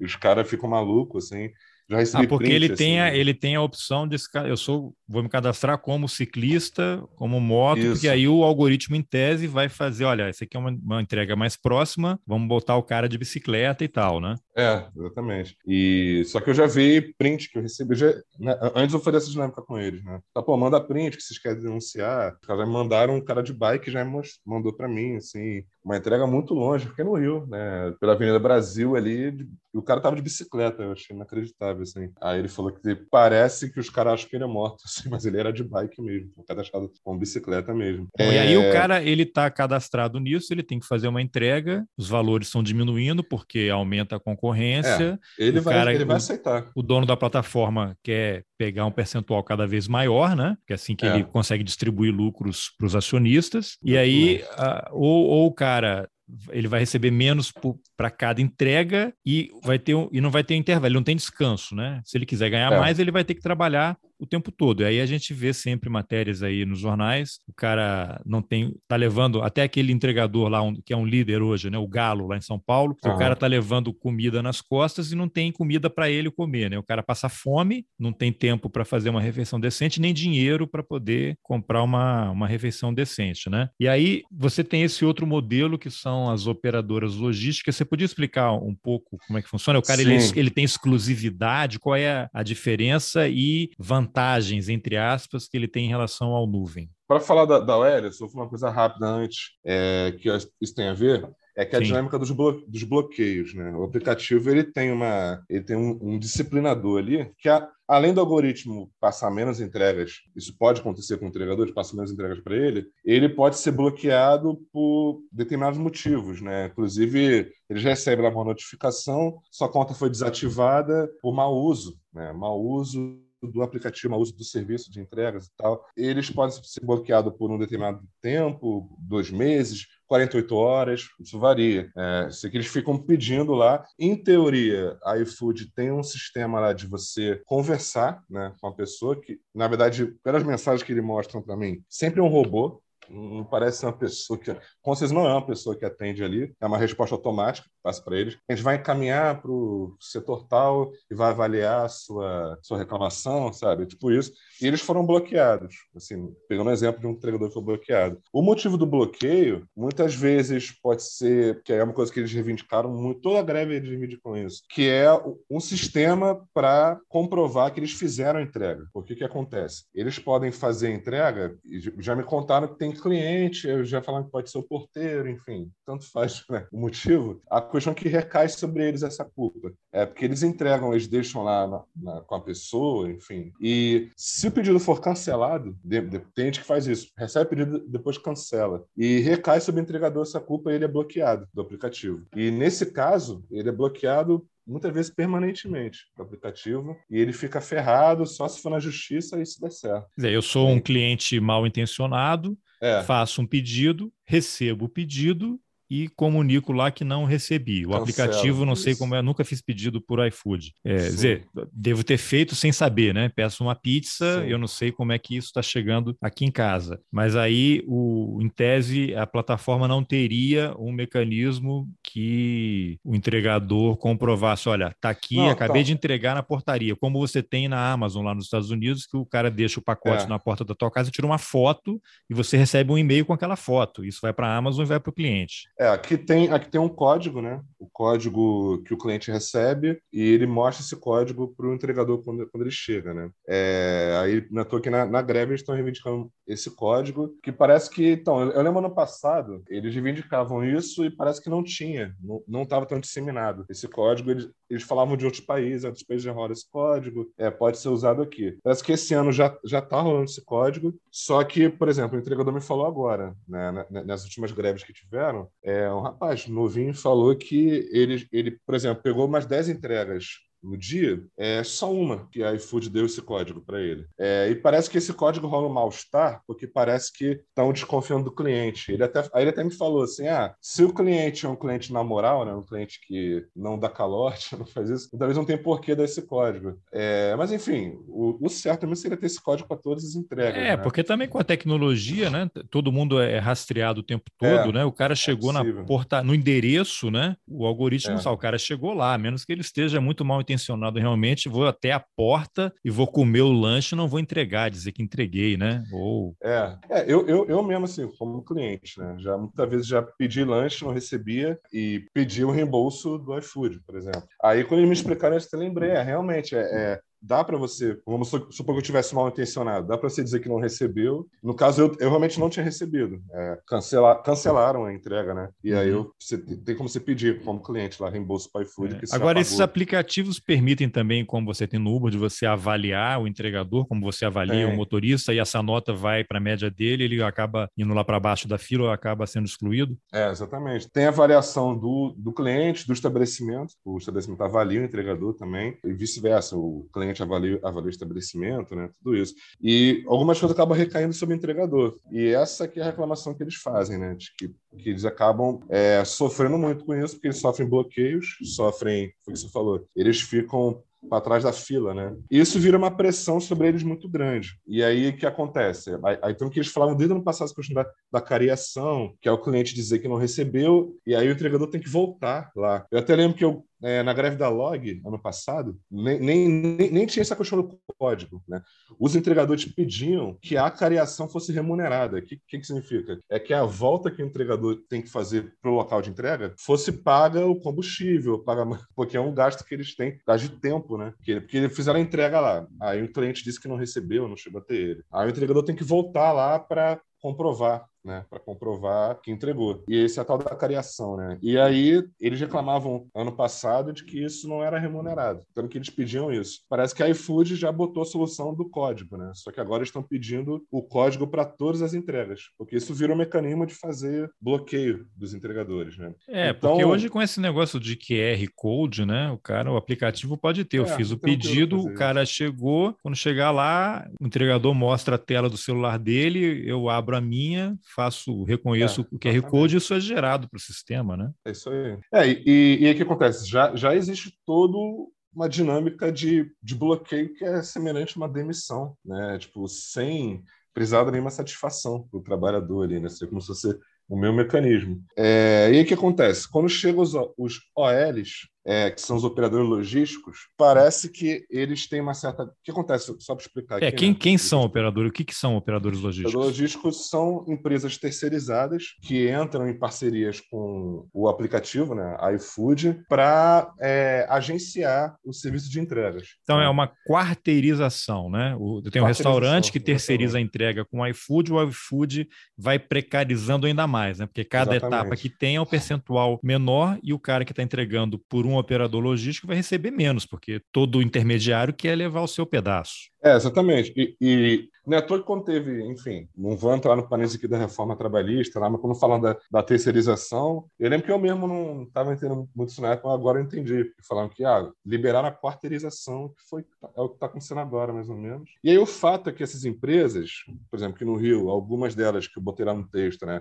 e os caras ficam malucos, assim. Já recebi ah, porque print, ele, assim, tem a, né? ele tem a opção de eu sou vou me cadastrar como ciclista, como moto, Isso. porque aí o algoritmo em tese vai fazer, olha, essa aqui é uma, uma, entrega mais próxima, vamos botar o cara de bicicleta e tal, né? É, exatamente. E só que eu já vi print que eu recebi, já, né, antes eu fazer essa dinâmica com eles, né? Tá, pô, manda print que vocês querem denunciar. Os caras mandaram um cara de bike já mandou para mim, assim, uma entrega muito longe, porque no Rio, né? Pela Avenida Brasil ali, e o cara tava de bicicleta, eu achei inacreditável, assim. Aí ele falou que parece que os caras acham que ele é morto, assim, mas ele era de bike mesmo, cadastrado com bicicleta mesmo. Bom, é... E aí o é. cara, ele tá cadastrado nisso, ele tem que fazer uma entrega, os valores estão diminuindo porque aumenta a concorrência. É, ele, vai, cara, ele vai aceitar. O, o dono da plataforma quer pegar um percentual cada vez maior, né? Que é assim que é. ele consegue distribuir lucros para os acionistas. E aí, a, ou, ou o cara ele vai receber menos para cada entrega e vai ter um, e não vai ter intervalo, ele não tem descanso, né? Se ele quiser ganhar é. mais, ele vai ter que trabalhar o tempo todo. E aí a gente vê sempre matérias aí nos jornais, o cara não tem, tá levando até aquele entregador lá, um, que é um líder hoje, né, o Galo lá em São Paulo, o cara tá levando comida nas costas e não tem comida para ele comer, né? O cara passa fome, não tem tempo para fazer uma refeição decente, nem dinheiro para poder comprar uma, uma refeição decente, né? E aí você tem esse outro modelo que são as operadoras logísticas. Você podia explicar um pouco como é que funciona? O cara ele, ele, tem exclusividade, qual é a, a diferença e vantagem vantagens, entre aspas, que ele tem em relação ao nuvem? Para falar da, da vou falar uma coisa rápida antes, é, que isso tem a ver, é que a Sim. dinâmica dos, blo dos, bloqueios, né? O aplicativo ele tem uma, ele tem um, um disciplinador ali que a, além do algoritmo passar menos entregas, isso pode acontecer com o entregador, de passar menos entregas para ele, ele pode ser bloqueado por determinados motivos, né? Inclusive eles recebem lá uma notificação, sua conta foi desativada por mau uso, né? Mau uso do aplicativo, mau uso do serviço de entregas e tal, eles podem ser bloqueados por um determinado tempo, dois meses, 48 horas, isso varia. É, que eles ficam pedindo lá. Em teoria, a iFood tem um sistema lá de você conversar né, com a pessoa, que, na verdade, pelas mensagens que eles mostram para mim, sempre é um robô, não parece uma pessoa que. Com certeza não é uma pessoa que atende ali, é uma resposta automática, passa para eles. A gente vai encaminhar para o setor tal e vai avaliar a sua, sua reclamação, sabe? Tipo isso. E eles foram bloqueados. Assim, pegando o exemplo de um entregador que foi bloqueado. O motivo do bloqueio, muitas vezes, pode ser, que é uma coisa que eles reivindicaram muito, toda a greve eles reivindicam isso, que é um sistema para comprovar que eles fizeram a entrega. O que, que acontece? Eles podem fazer a entrega, e já me contaram que tem cliente, eu já falaram que pode ser o porteiro, enfim, tanto faz né? o motivo. A questão é que recai sobre eles essa culpa. É porque eles entregam, eles deixam lá na, na, com a pessoa, enfim. E se o pedido for cancelado, de, de, tem gente que faz isso, recebe o pedido, depois cancela. E recai sobre o entregador essa culpa e ele é bloqueado do aplicativo. E nesse caso, ele é bloqueado muitas vezes permanentemente do aplicativo e ele fica ferrado só se for na justiça e se der certo. eu sou um cliente mal intencionado, é. faço um pedido, recebo o pedido e comunico lá que não recebi. O Cancela, aplicativo, não isso. sei como é, nunca fiz pedido por iFood. É, dizer, devo ter feito sem saber, né? Peço uma pizza, Sim. eu não sei como é que isso está chegando aqui em casa. Mas aí, o, em tese, a plataforma não teria um mecanismo que o entregador comprovasse: olha, tá aqui, não, acabei tá. de entregar na portaria, como você tem na Amazon lá nos Estados Unidos, que o cara deixa o pacote é. na porta da tua casa, tira uma foto e você recebe um e-mail com aquela foto. Isso vai para a Amazon e vai para o cliente. É, aqui tem, aqui tem um código, né? O código que o cliente recebe e ele mostra esse código para o entregador quando, quando ele chega, né? É, aí, na toa aqui na, na greve, eles estão reivindicando esse código, que parece que. Então, eu, eu lembro ano passado, eles reivindicavam isso e parece que não tinha, não estava tão disseminado. Esse código, eles, eles falavam de outros países, outros países já esse código, é, pode ser usado aqui. Parece que esse ano já está rolando esse código, só que, por exemplo, o entregador me falou agora, né, nessas últimas greves que tiveram, é, um rapaz novinho falou que ele, ele por exemplo, pegou umas 10 entregas no dia, é só uma que a iFood deu esse código para ele. É, e parece que esse código rola um mal-estar, porque parece que estão desconfiando do cliente. Ele até, aí ele até me falou assim: ah, se o cliente é um cliente na moral, né, um cliente que não dá calote, não faz isso, talvez não tenha porquê dar esse código. É, mas enfim, o, o certo mesmo seria ter esse código para todas as entregas. É, né? porque também com a tecnologia, né, todo mundo é rastreado o tempo todo, é, né? O cara chegou na porta, no endereço, né? O algoritmo, é. sabe, o cara chegou lá, a menos que ele esteja muito mal intencionado intencionado realmente, vou até a porta e vou comer o lanche, não vou entregar, dizer que entreguei, né? Ou... É, é eu, eu, eu mesmo, assim, como cliente, né? Já muitas vezes já pedi lanche, não recebia e pedi o reembolso do iFood, por exemplo. Aí quando eles me explicaram, eu até lembrei, é, realmente, é, é dá para você, vamos supor que eu tivesse mal intencionado, dá para você dizer que não recebeu. No caso, eu, eu realmente não tinha recebido. É, cancela, cancelaram a entrega, né? E uhum. aí eu, você, tem como você pedir como cliente lá reembolso para iFood. É. Agora, esses aplicativos permitem também, como você tem no Uber, de você avaliar o entregador, como você avalia o motorista, e essa nota vai para a média dele, ele acaba indo lá para baixo da fila ou acaba sendo excluído? É, exatamente. Tem a avaliação do, do cliente, do estabelecimento, o estabelecimento avalia o entregador também, e vice-versa. O cliente cliente avalia, avalia o estabelecimento, né? Tudo isso. E algumas coisas acabam recaindo sobre o entregador. E essa aqui é a reclamação que eles fazem, né? De que, que eles acabam é, sofrendo muito com isso, porque eles sofrem bloqueios, sofrem, foi o que você falou, eles ficam para trás da fila, né? Isso vira uma pressão sobre eles muito grande. E aí o que acontece? Aí, então que eles falavam desde o ano passado, a questão da, da cariação, que é o cliente dizer que não recebeu, e aí o entregador tem que voltar lá. Eu até lembro que eu é, na greve da Log, ano passado, nem, nem, nem, tinha essa questão do código. Né? Os entregadores pediam que a cariação fosse remunerada. O que, que, que, significa? É que a volta que o entregador tem que fazer para o local de entrega fosse paga o combustível, paga, porque é um gasto que eles têm, gasto de tempo, né? Porque, porque eles fizeram a entrega lá. Aí o cliente disse que não recebeu, não chegou a ter ele. Aí o entregador tem que voltar lá para comprovar né, para comprovar que entregou. E esse é a tal da cariação, né? E aí eles reclamavam ano passado de que isso não era remunerado, tanto que eles pediam isso. Parece que a iFood já botou a solução do código, né? Só que agora estão pedindo o código para todas as entregas, porque isso vira um mecanismo de fazer bloqueio dos entregadores, né? É, então, porque hoje com esse negócio de QR Code, né, o cara, o aplicativo pode ter. Eu é, fiz o pedido, o cara chegou, quando chegar lá, o entregador mostra a tela do celular dele, eu abro a minha, faço, reconheço é, o QR Code, isso é gerado para o sistema, né? É isso aí. É, e, e aí o que acontece? Já, já existe todo uma dinâmica de, de bloqueio que é semelhante a uma demissão, né? Tipo, sem precisar nenhuma satisfação para o trabalhador ali, né? Seria como se fosse o meu mecanismo. É, e aí o que acontece? Quando chegam os, os OLs, é, que são os operadores logísticos, parece que eles têm uma certa. O que acontece? Só para explicar é, aqui. É, quem, né? quem são operadores? O que, que são operadores logísticos? Operadores logísticos são empresas terceirizadas que entram em parcerias com o aplicativo, né, iFood, para é, agenciar o serviço de entregas. Então é uma quarteirização, né? O, tem um restaurante que terceiriza a entrega com o iFood, o iFood vai precarizando ainda mais, né? Porque cada exatamente. etapa que tem é um percentual menor e o cara que está entregando por um um operador logístico vai receber menos, porque todo intermediário quer levar o seu pedaço. É, exatamente. E, e não é quando teve, enfim, não vou entrar no painel aqui da reforma trabalhista, lá, mas quando falando da, da terceirização, eu lembro que eu mesmo não estava entendendo muito isso na época, agora eu entendi. Falaram que ah, liberaram a quarteirização, que foi, é o que está acontecendo agora, mais ou menos. E aí o fato é que essas empresas, por exemplo, que no Rio, algumas delas que eu botei lá no texto, né,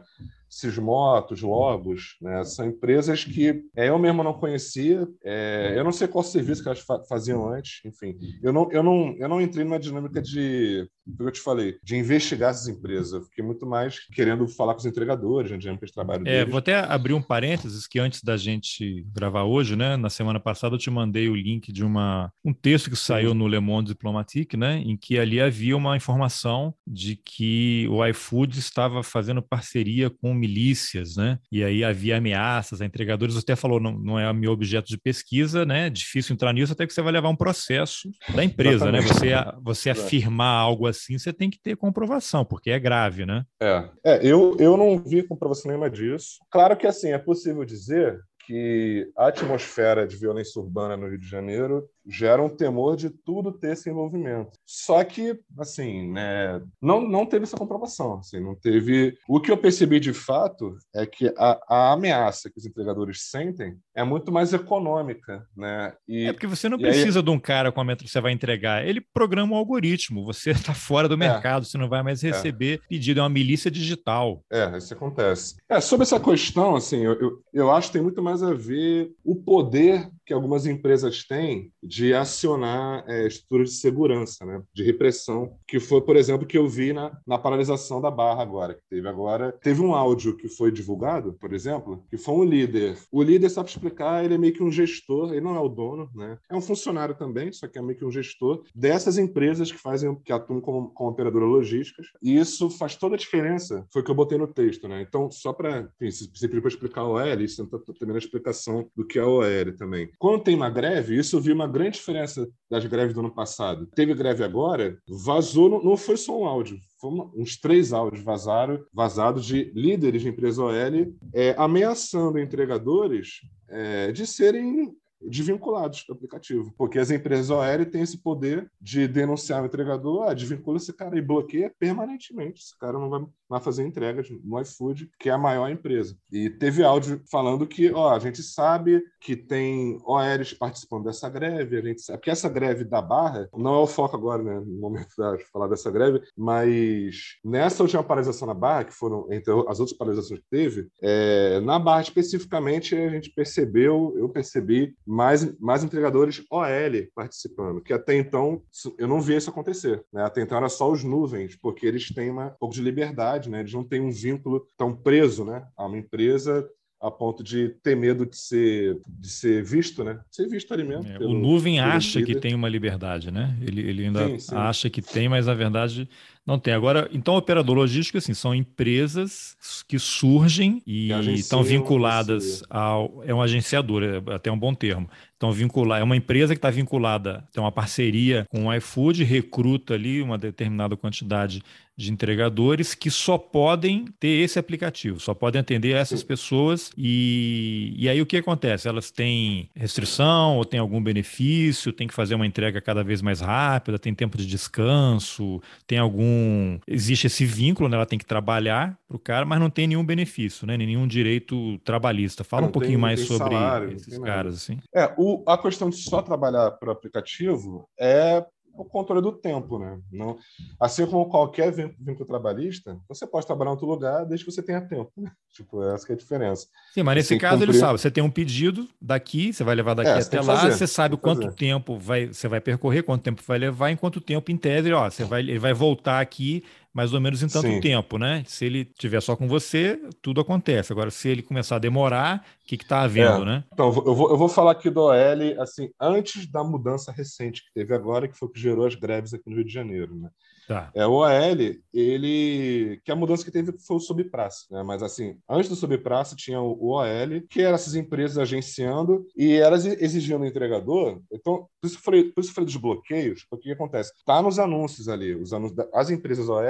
Sismotos, Lobos, né? São empresas que é, eu mesmo não conhecia. É, eu não sei qual serviço que elas fa faziam antes. Enfim, eu não, eu não, eu não entrei numa dinâmica de, como eu te falei, de investigar essas empresas. Eu fiquei muito mais querendo falar com os entregadores, a dinâmica de trabalho é, Vou até abrir um parênteses que antes da gente gravar hoje, né? Na semana passada eu te mandei o link de uma um texto que saiu no Le Monde Diplomatique, né? Em que ali havia uma informação de que o iFood estava fazendo parceria com milícias, né? E aí havia ameaças a entregadores. Você até falou, não, não é meu objeto de pesquisa, né? Difícil entrar nisso, até que você vai levar um processo da empresa, né? Você, você afirmar algo assim, você tem que ter comprovação, porque é grave, né? É, é eu, eu não vi comprovação nenhuma disso. Claro que, assim, é possível dizer que a atmosfera de violência urbana no Rio de Janeiro gera um temor de tudo ter esse envolvimento. Só que, assim, né, não, não teve essa comprovação. Assim, não teve. O que eu percebi de fato é que a, a ameaça que os entregadores sentem é muito mais econômica, né? E, é porque você não precisa aí... de um cara com a meta que você vai entregar. Ele programa um algoritmo. Você está fora do é. mercado, é. você não vai mais receber é. pedido. É uma milícia digital. É, isso acontece. É, sobre essa questão, assim, eu, eu, eu acho que tem muito mais a ver o poder que algumas empresas têm de acionar é, estruturas de segurança, né, de repressão, que foi, por exemplo, que eu vi na, na paralisação da Barra agora, que teve agora. Teve um áudio que foi divulgado, por exemplo, que foi um líder. O líder, sabe explicar, ele é meio que um gestor, ele não é o dono, né? É um funcionário também, só que é meio que um gestor dessas empresas que fazem, que atuam como, como operadoras logísticas. E isso faz toda a diferença. Foi o que eu botei no texto, né? Então, só para, se você pedir para explicar a OL, isso também na explicação do que é a OL também. Quando tem uma greve, isso eu vi uma grande diferença das greves do ano passado. Teve greve agora, vazou, não foi só um áudio, foram uns três áudios vazaram, vazados de líderes de empresa OL é, ameaçando entregadores é, de serem desvinculados do aplicativo. Porque as empresas OL têm esse poder de denunciar o entregador, ah, desvincula esse cara e bloqueia permanentemente. Esse cara não vai, vai fazer entrega no iFood, que é a maior empresa. E teve áudio falando que, ó, a gente sabe que tem OLs participando dessa greve, a gente sabe que essa greve da Barra, não é o foco agora, né, no momento de falar dessa greve, mas nessa última paralisação na Barra, que foram entre as outras paralisações que teve, é, na Barra especificamente a gente percebeu, eu percebi mais, mais entregadores OL participando, que até então eu não vi isso acontecer. Né? Até então era só os nuvens, porque eles têm uma, um pouco de liberdade, né? eles não têm um vínculo tão preso né? a uma empresa a ponto de ter medo de ser, de ser visto, né? Ser visto ali mesmo. É, pelo, o Nuvem acha líder. que tem uma liberdade, né? Ele, ele ainda sim, sim. acha que tem, mas na verdade não tem. Agora, então, operador logístico, assim, são empresas que surgem e estão vinculadas ao. É um agenciador, é até um bom termo. Estão vinculadas. É uma empresa que está vinculada, tem uma parceria com o iFood, recruta ali uma determinada quantidade de entregadores que só podem ter esse aplicativo, só podem atender essas Sim. pessoas. E, e aí o que acontece? Elas têm restrição ou têm algum benefício, tem que fazer uma entrega cada vez mais rápida, tem tempo de descanso, tem algum Existe esse vínculo, né? Ela tem que trabalhar para o cara, mas não tem nenhum benefício, né? Nenhum direito trabalhista. Fala não um pouquinho tem, mais sobre salário, esses caras, assim. É, o, a questão de só trabalhar para o aplicativo é o controle do tempo, né? Não, assim como qualquer vínculo trabalhista, você pode trabalhar em outro lugar desde que você tenha tempo. Né? Tipo, essa é a diferença. Sim, mas nesse caso cumprir... ele sabe, você tem um pedido daqui, você vai levar daqui é, até lá, fazer, você sabe quanto fazer. tempo vai, você vai percorrer, quanto tempo vai levar, em quanto tempo, em tese, ó, você vai, ele vai voltar aqui mais ou menos em tanto Sim. tempo, né? Se ele tiver só com você, tudo acontece. Agora, se ele começar a demorar, o que está havendo, é. né? Então, eu vou, eu vou falar aqui do OL, assim, antes da mudança recente que teve agora, que foi o que gerou as greves aqui no Rio de Janeiro, né? Tá. É, o OL, ele. Que a mudança que teve foi o subpraça, né? Mas assim, antes do subpraça tinha o OL, que eram essas empresas agenciando e elas exigiam do entregador. Então, por isso eu falei, por isso eu falei dos bloqueios, porque o que acontece? Tá nos anúncios ali, os anúncios as empresas OL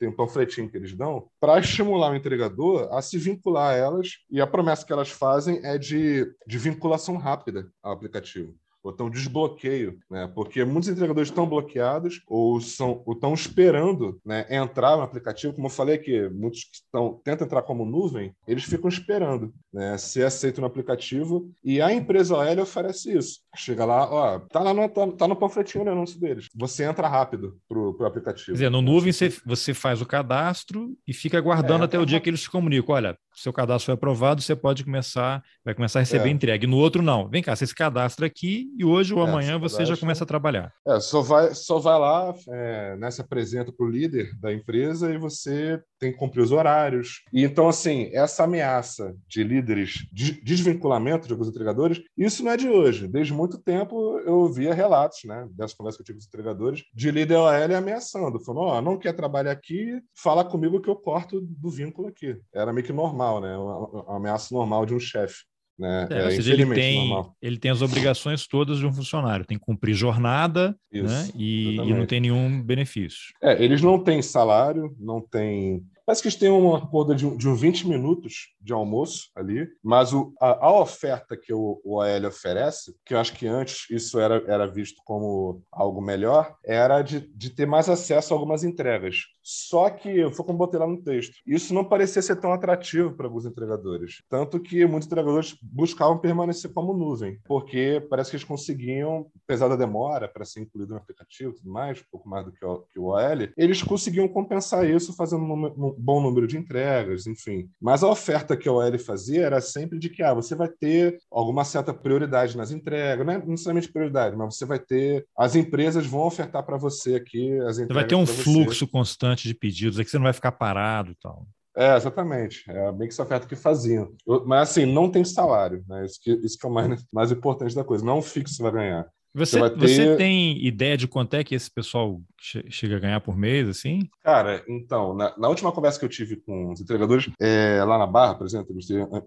tem um panfletinho que eles dão, para estimular o entregador a se vincular a elas, e a promessa que elas fazem é de, de vinculação rápida ao aplicativo. Ou um desbloqueio, né? Porque muitos entregadores estão bloqueados ou são ou estão esperando, né, entrar no aplicativo, como eu falei que muitos que estão tentam entrar como nuvem, eles ficam esperando, né, ser aceito no aplicativo e a empresa OL oferece isso. Chega lá, ó, tá lá no, tá, tá no panfletinho o anúncio deles. Você entra rápido pro, pro aplicativo. Quer dizer, no nuvem você, você faz o cadastro e fica aguardando é, até o dia que eles te comunicam, olha, seu cadastro foi aprovado, você pode começar, vai começar a receber é. entregue. No outro, não. Vem cá, você se cadastra aqui e hoje ou é, amanhã você já começa a trabalhar. É, só vai, só vai lá, é, né, se apresenta para o líder da empresa e você tem que cumprir os horários. E então, assim, essa ameaça de líderes, de desvinculamento de alguns entregadores, isso não é de hoje. Desde muito tempo eu ouvia relatos, né, dessas conversas que eu tive com os entregadores, de líder OL ameaçando, falando: Ó, oh, não quer trabalhar aqui, fala comigo que eu corto do vínculo aqui. Era meio que normal, né, uma, uma ameaça normal de um chefe. Né? É, é, ou seja, ele tem, ele tem as obrigações todas de um funcionário, tem que cumprir jornada Isso, né? e, e, não tem nenhum benefício. É, eles não têm salário, não têm Parece que eles têm uma acordo de, de uns 20 minutos de almoço ali, mas o, a, a, oferta que o, o AL oferece, que eu acho que antes isso era, era visto como algo melhor, era de, de ter mais acesso a algumas entregas. Só que, foi como botei lá no texto, isso não parecia ser tão atrativo para alguns entregadores. Tanto que muitos entregadores buscavam permanecer como nuvem, porque parece que eles conseguiam, apesar da demora para ser incluído no aplicativo tudo mais, um pouco mais do que o, que o OL, eles conseguiam compensar isso fazendo um, bom número de entregas, enfim. Mas a oferta que a OL fazia era sempre de que ah, você vai ter alguma certa prioridade nas entregas, não é necessariamente prioridade, mas você vai ter. As empresas vão ofertar para você aqui as entregas. Você vai ter um fluxo constante de pedidos, é que você não vai ficar parado e tal. É, exatamente. É bem que essa oferta que faziam. Mas assim, não tem salário, né? Isso que, isso que é o mais, mais importante da coisa. Não é fixo vai ganhar. Você, você, ter... você, tem ideia de quanto é que esse pessoal chega a ganhar por mês, assim? Cara, então, na, na última conversa que eu tive com os entregadores, é, lá na Barra, por exemplo,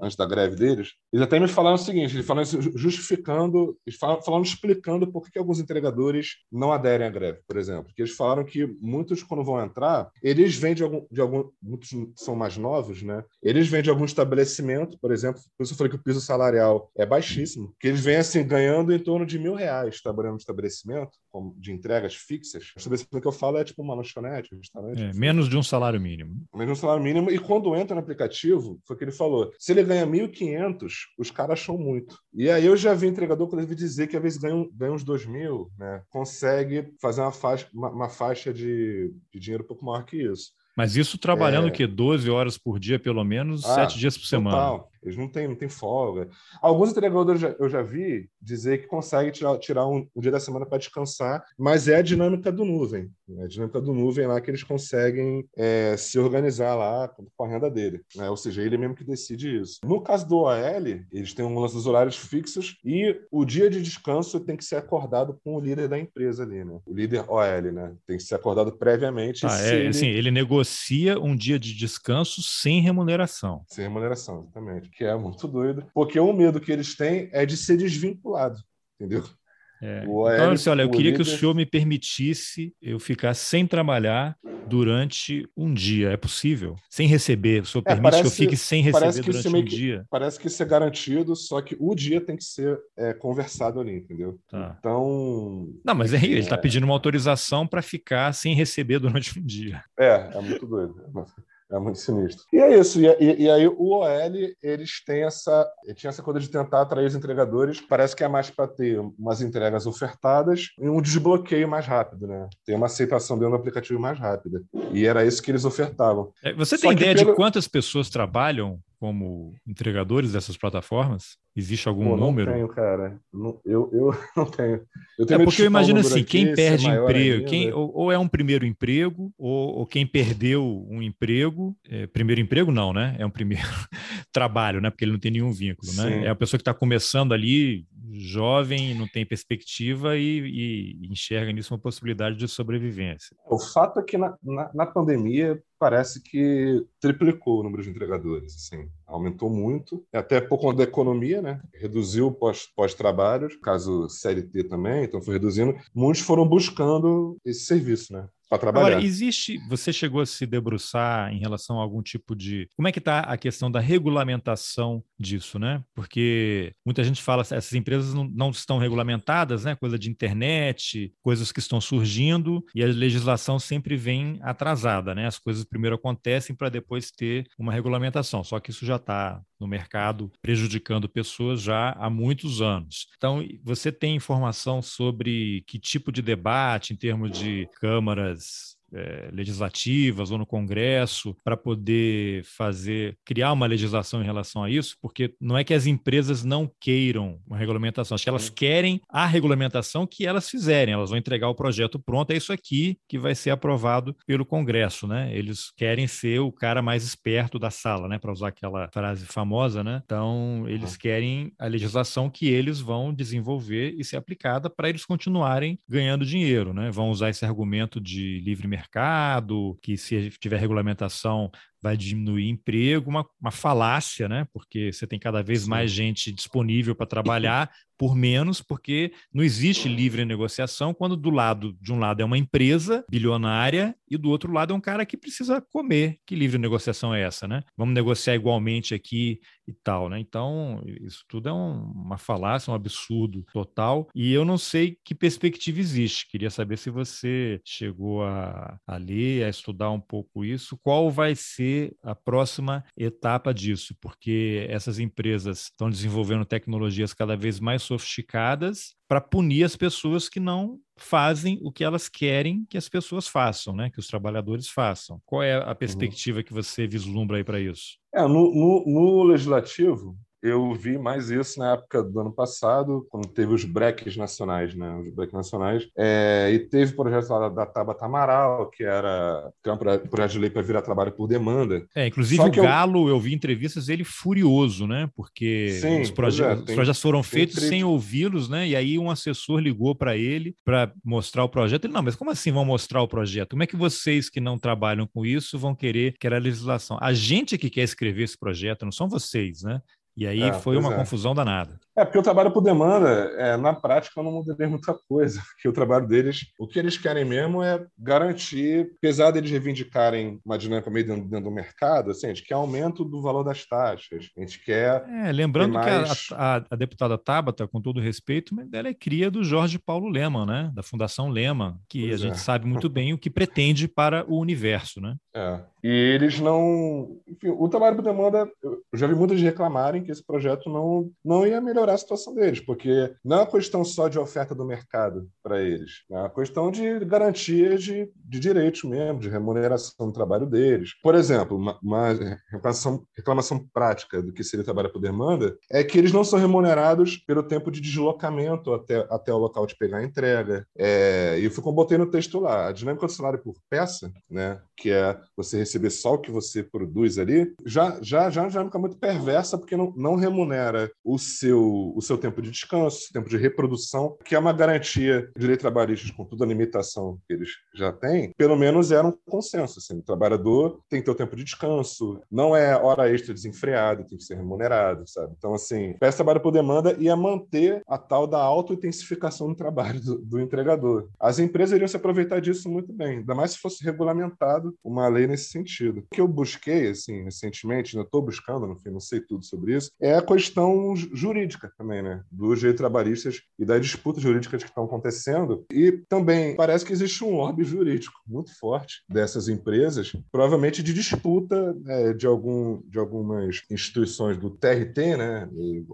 antes da greve deles, eles até me falaram o seguinte, eles falaram justificando, eles falaram, falaram explicando por que alguns entregadores não aderem à greve, por exemplo. Porque eles falaram que muitos, quando vão entrar, eles vêm de algum, de algum muitos são mais novos, né? Eles vêm de algum estabelecimento, por exemplo, por isso eu falei que o piso salarial é baixíssimo, que eles vêm, assim, ganhando em torno de mil reais trabalhando no estabelecimento, de entregas fixas, o estabelecimento que eu falo é tipo uma lanchonete, um restaurante. É, menos de um salário mínimo. Menos de um salário mínimo. E quando entra no aplicativo, foi o que ele falou: se ele ganha 1.500, os caras acham muito. E aí eu já vi entregador, quando ele dizer que às vezes ganha, ganha uns 2.000, né? consegue fazer uma faixa, uma, uma faixa de, de dinheiro um pouco maior que isso. Mas isso trabalhando é... o quê? 12 horas por dia, pelo menos, ah, 7 dias por semana. Total. Eles não têm, não têm folga. Alguns entregadores eu já, eu já vi dizer que consegue tirar, tirar um, um dia da semana para descansar, mas é a dinâmica do nuvem. É a dinâmica do nuvem lá que eles conseguem é, se organizar lá com a renda dele. Né? Ou seja, ele mesmo que decide isso. No caso do OL, eles têm um lance dos horários fixos e o dia de descanso tem que ser acordado com o líder da empresa ali, né? O líder OL, né? Tem que ser acordado previamente. Ah, é, ele... Assim, ele negocia um dia de descanso sem remuneração. Sem remuneração, exatamente que é muito doido, porque o medo que eles têm é de ser desvinculado, entendeu? É. então, olha, eu queria que o senhor me permitisse eu ficar sem trabalhar durante um dia. É possível? Sem receber. O senhor é, permite parece, que eu fique sem receber durante um que, dia? Parece que isso é garantido, só que o dia tem que ser é, conversado ali, entendeu? Tá. Então. Não, mas é, ele está pedindo uma autorização para ficar sem receber durante um dia. É, é muito doido. É muito sinistro. E é isso. E, e, e, aí o OL, eles têm essa, tinha essa coisa de tentar atrair os entregadores. Parece que é mais para ter umas entregas ofertadas e um desbloqueio mais rápido, né? Ter uma aceitação dentro do aplicativo mais rápida. E era isso que eles ofertavam. É, você tem ideia pelo... de quantas pessoas trabalham como entregadores dessas plataformas? Existe algum Pô, número? Não tenho, cara. Não, eu, eu não tenho. Eu tenho é porque eu imagino assim, quem perde emprego, quem, ou, ou, é um primeiro emprego, ou, ou quem perdeu um emprego, é, primeiro emprego não, né? É um primeiro trabalho, né? Porque ele não tem nenhum vínculo, né? Sim. É a pessoa que está começando ali, jovem, não tem perspectiva e, e, enxerga nisso uma possibilidade de sobrevivência. O fato é que na, na, na pandemia parece que triplicou o número de entregadores, assim, aumentou muito, até por conta da economia, né? Reduziu pós, pós-trabalho, caso CLT também, então foi reduzindo. Muitos foram buscando esse serviço, né? Para trabalhar. Agora, existe, você chegou a se debruçar em relação a algum tipo de, como é que está a questão da regulamentação disso, né? Porque muita gente fala, essas empresas não, não estão regulamentadas, né? Coisa de internet, coisas que estão surgindo e a legislação sempre vem atrasada, né? As coisas primeiro acontecem para depois ter uma regulamentação. Só que isso já está no mercado, prejudicando pessoas já há muitos anos. Então, você tem informação sobre que tipo de debate em termos de câmaras is é, legislativas ou no Congresso para poder fazer, criar uma legislação em relação a isso, porque não é que as empresas não queiram uma regulamentação, acho que elas querem a regulamentação que elas fizerem, elas vão entregar o projeto pronto, é isso aqui que vai ser aprovado pelo Congresso, né? Eles querem ser o cara mais esperto da sala, né? Para usar aquela frase famosa, né? Então, eles querem a legislação que eles vão desenvolver e ser aplicada para eles continuarem ganhando dinheiro, né? Vão usar esse argumento de livre mercado mercado, que se tiver regulamentação vai diminuir emprego, uma, uma falácia, né? Porque você tem cada vez Sim. mais gente disponível para trabalhar por menos, porque não existe livre negociação quando do lado de um lado é uma empresa bilionária e do outro lado é um cara que precisa comer. Que livre negociação é essa, né? Vamos negociar igualmente aqui e tal, né? Então, isso tudo é um, uma falácia, um absurdo total. E eu não sei que perspectiva existe. Queria saber se você chegou a, a ler, a estudar um pouco isso. Qual vai ser a próxima etapa disso, porque essas empresas estão desenvolvendo tecnologias cada vez mais sofisticadas para punir as pessoas que não fazem o que elas querem que as pessoas façam, né? Que os trabalhadores façam. Qual é a uhum. perspectiva uhum. que você vislumbra aí para isso? É, no, no, no legislativo, eu vi mais isso na época do ano passado, quando teve os breques nacionais, né? Os breques nacionais. É, e teve o projeto lá da Tabata Amaral, que era que é um projeto de lei para virar trabalho por demanda. É, inclusive o Galo, eu... eu... vi entrevistas dele furioso, né? Porque Sim, os, proje é, tem, os, projetos foram feitos sem ouvi-los, né? E aí um assessor ligou para ele para mostrar o projeto. Ele, não, mas como assim vão mostrar o projeto? Como é que vocês que não trabalham com isso vão querer que era a legislação? A gente que quer escrever esse projeto, não são vocês, né? E aí é, foi uma é. confusão danada. É, porque o trabalho por demanda, é, na prática, eu não mudaria muita coisa. Porque o trabalho deles, o que eles querem mesmo é garantir, apesar deles reivindicarem uma dinâmica meio dentro, dentro do mercado, assim, a gente quer aumento do valor das taxas. A gente quer. É, lembrando mais... que a, a, a, deputada Tabata, com todo respeito, ela é cria do Jorge Paulo Lema, né? Da Fundação Lema, que pois a gente é. sabe muito bem o que pretende para o universo, né? É. E eles não. Enfim, o trabalho por demanda, eu já vi muitos reclamarem que esse projeto não, não ia melhorar a situação deles, porque não é uma questão só de oferta do mercado para eles, é uma questão de garantia de, de direitos mesmo, de remuneração do trabalho deles. Por exemplo, uma, uma reclamação, reclamação prática do que seria trabalho por demanda é que eles não são remunerados pelo tempo de deslocamento até, até o local de pegar a entrega. É, e eu botei no texto lá, a dinâmica do salário por peça, né, que é você receber só o que você produz ali, já já já, já fica muito perversa porque não, não remunera o seu o seu tempo de descanso, tempo de reprodução, que é uma garantia de lei trabalhista com toda a limitação que eles já têm. Pelo menos era um consenso, assim, o trabalhador tem que ter o tempo de descanso, não é hora extra desenfreada, tem que ser remunerado, sabe? Então assim, peça trabalho por demanda ia manter a tal da auto-intensificação do trabalho do, do entregador. As empresas iriam se aproveitar disso muito bem, ainda mais se fosse regulamentado uma lei nesse sentido. O que eu busquei, assim, recentemente, ainda estou buscando, no fim, não sei tudo sobre isso, é a questão jurídica também, né? Dos direitos trabalhistas e das disputas jurídicas que estão acontecendo. E também parece que existe um lobby jurídico muito forte dessas empresas, provavelmente de disputa é, de, algum, de algumas instituições do TRT, né?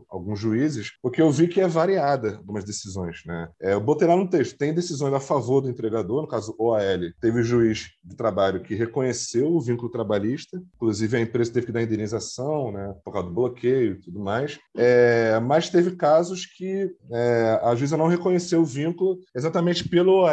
Alguns juízes, porque eu vi que é variada algumas decisões, né? É, eu botei lá no texto, tem decisões a favor do entregador, no caso OAL, teve juiz de trabalho que reconheceu o vínculo trabalhista, inclusive a empresa teve que dar indenização, né, por causa do bloqueio e tudo mais, é, mas teve casos que é, a juíza não reconheceu o vínculo exatamente pelo OAL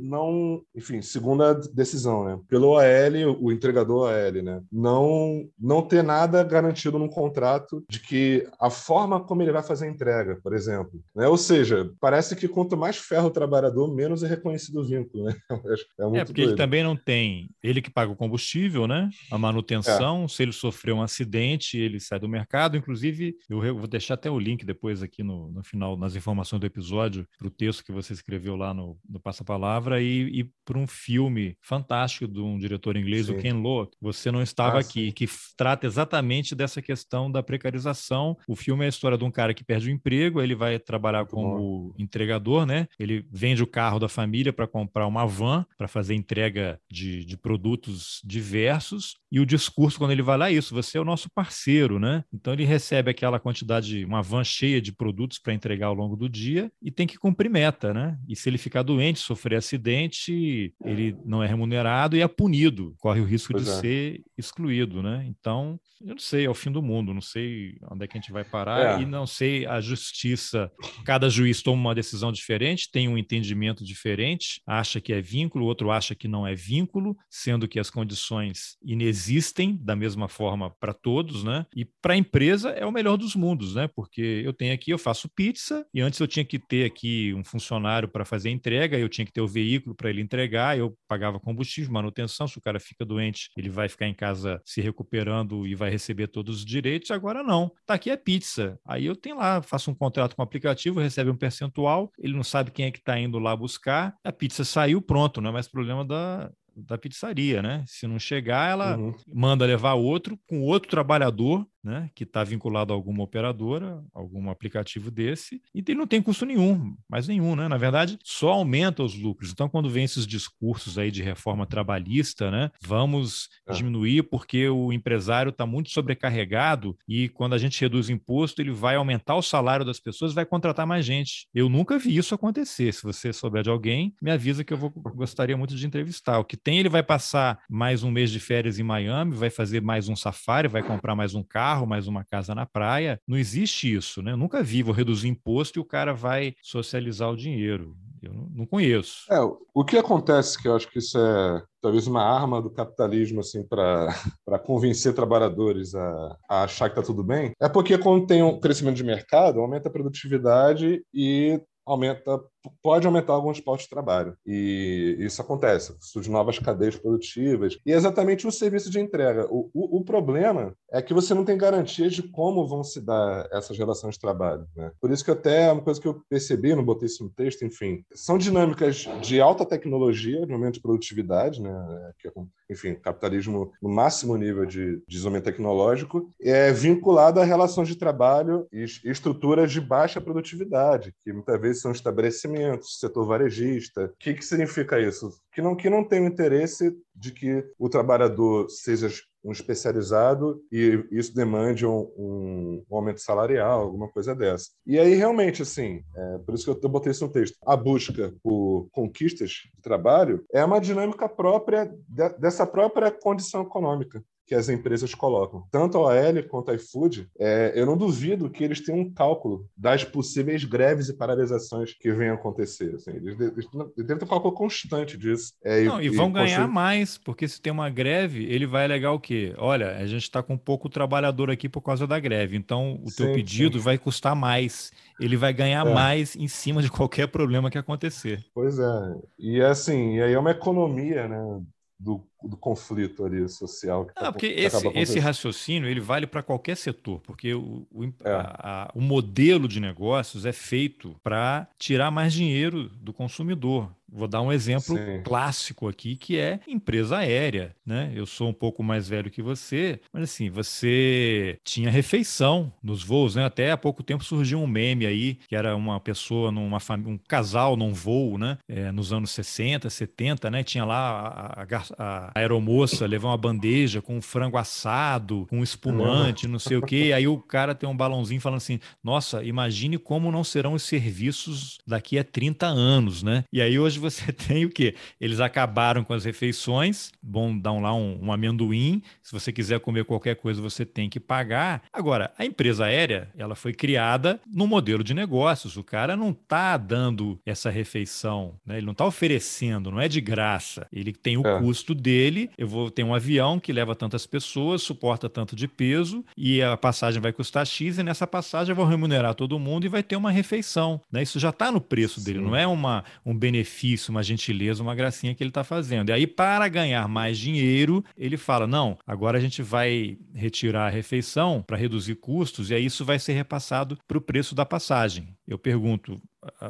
não, enfim, segundo a decisão, né, pelo OAL, o entregador OAL, né, não, não ter nada garantido no contrato de que a forma como ele vai fazer a entrega, por exemplo, né, ou seja, parece que quanto mais ferro o trabalhador, menos é reconhecido o vínculo, né, é, muito é porque doido. ele também não tem, ele que paga o combustível, né? A manutenção, é. se ele sofrer um acidente, ele sai do mercado. inclusive, eu vou deixar até o link depois aqui no, no final, nas informações do episódio, para o texto que você escreveu lá no, no Passa Palavra e, e para um filme fantástico de um diretor inglês, Sim. o Ken Loach, Você Não Estava ah, Aqui, sim. que trata exatamente dessa questão da precarização. O filme é a história de um cara que perde o emprego, ele vai trabalhar como entregador, né? Ele vende o carro da família para comprar uma van para fazer entrega de, de produtos diversos. E o discurso, quando ele vai lá, é isso: você é o nosso parceiro, né? Então ele recebe aquela quantidade, uma van cheia de produtos para entregar ao longo do dia e tem que cumprir meta, né? E se ele ficar doente, sofrer acidente, ele não é remunerado e é punido, corre o risco pois de é. ser excluído, né? Então, eu não sei, é o fim do mundo, não sei onde é que a gente vai parar é. e não sei a justiça. Cada juiz toma uma decisão diferente, tem um entendimento diferente, acha que é vínculo, o outro acha que não é vínculo, sendo que as condições inexistem da mesma forma para todos, né? E para a empresa é o melhor dos mundos, né? Porque eu tenho aqui, eu faço pizza e antes eu tinha que ter aqui um funcionário para fazer a entrega, eu tinha que ter o veículo para ele entregar, eu pagava combustível, manutenção, se o cara fica doente, ele vai ficar em casa se recuperando e vai receber todos os direitos, agora não. Tá aqui é pizza. Aí eu tenho lá, faço um contrato com o aplicativo, recebe um percentual, ele não sabe quem é que está indo lá buscar, a pizza saiu, pronto, não é mais problema da, da pizzaria, né? Se não chegar, ela uhum. manda levar outro com outro trabalhador né, que está vinculado a alguma operadora, algum aplicativo desse, e ele não tem custo nenhum, mais nenhum, né? Na verdade, só aumenta os lucros. Então, quando vem esses discursos aí de reforma trabalhista, né, vamos é. diminuir porque o empresário está muito sobrecarregado e quando a gente reduz o imposto, ele vai aumentar o salário das pessoas, vai contratar mais gente. Eu nunca vi isso acontecer. Se você souber de alguém, me avisa que eu vou, gostaria muito de entrevistar. O que tem, ele vai passar mais um mês de férias em Miami, vai fazer mais um safari, vai comprar mais um carro carro, mais uma casa na praia. Não existe isso, né? Eu nunca vi, vou reduzir imposto e o cara vai socializar o dinheiro. Eu não conheço. É, o que acontece, que eu acho que isso é talvez uma arma do capitalismo assim para convencer trabalhadores a, a achar que está tudo bem, é porque quando tem um crescimento de mercado, aumenta a produtividade e aumenta, pode aumentar alguns postos de trabalho. E isso acontece, surgem novas cadeias produtivas. E é exatamente o serviço de entrega. O, o, o, problema é que você não tem garantias de como vão se dar essas relações de trabalho. Né? Por isso que até uma coisa que eu percebi, não botei isso no texto, enfim, são dinâmicas de alta tecnologia, de aumento de produtividade, né? que é enfim, capitalismo no máximo nível de desenvolvimento tecnológico, é vinculado a relações de trabalho e estruturas de baixa produtividade, que muitas vezes são estabelecimentos, setor varejista. O que, que significa isso? Que não, que não tem o interesse de que o trabalhador seja um especializado e isso demande um, um, um, aumento salarial, alguma coisa dessa. E aí, realmente, assim, é, por isso que eu botei isso no texto, a busca por conquistas de trabalho é uma dinâmica própria de, dessa própria condição econômica que as empresas colocam. Tanto a OL quanto a iFood, é, eu não duvido que eles tenham um cálculo das possíveis greves e paralisações que venham a acontecer. Assim, eles, eles, devem ter um cálculo constante disso. É, não, e, e vão ganhar mais, porque se tem uma greve, ele vai alegar o quê? Olha, a gente está com pouco trabalhador aqui por causa da greve, então o sim, teu pedido sim. vai custar mais. Ele vai ganhar é. mais em cima de qualquer problema que acontecer. Pois é. E assim, e aí é uma economia, né? do, do conflito ali social. Que ah, tá, porque que esse, esse raciocínio ele vale para qualquer setor, porque o, o, é. a, a, o modelo de negócios é feito para tirar mais dinheiro do consumidor. Vou dar um exemplo Sim. clássico aqui, que é empresa aérea, né? Eu sou um pouco mais velho que você, mas assim, você tinha refeição nos voos, né? Até há pouco tempo surgiu um meme aí, que era uma pessoa, numa família, um casal num voo, né? É, nos anos 60, 70, né? Tinha lá a, a, a aeromoça levou uma bandeja com um frango assado, com espumante, não sei o quê. Aí o cara tem um balãozinho falando assim: nossa, imagine como não serão os serviços daqui a 30 anos, né? E aí hoje você tem o quê? Eles acabaram com as refeições, vão dar lá um, um amendoim. Se você quiser comer qualquer coisa, você tem que pagar. Agora, a empresa aérea, ela foi criada no modelo de negócios. O cara não está dando essa refeição, né? ele não está oferecendo, não é de graça. Ele tem o é. custo dele dele, eu vou ter um avião que leva tantas pessoas, suporta tanto de peso, e a passagem vai custar X, e nessa passagem eu vou remunerar todo mundo e vai ter uma refeição. Né? Isso já está no preço Sim. dele, não é uma, um benefício, uma gentileza, uma gracinha que ele está fazendo. E aí, para ganhar mais dinheiro, ele fala: não, agora a gente vai retirar a refeição para reduzir custos, e aí isso vai ser repassado para o preço da passagem. Eu pergunto,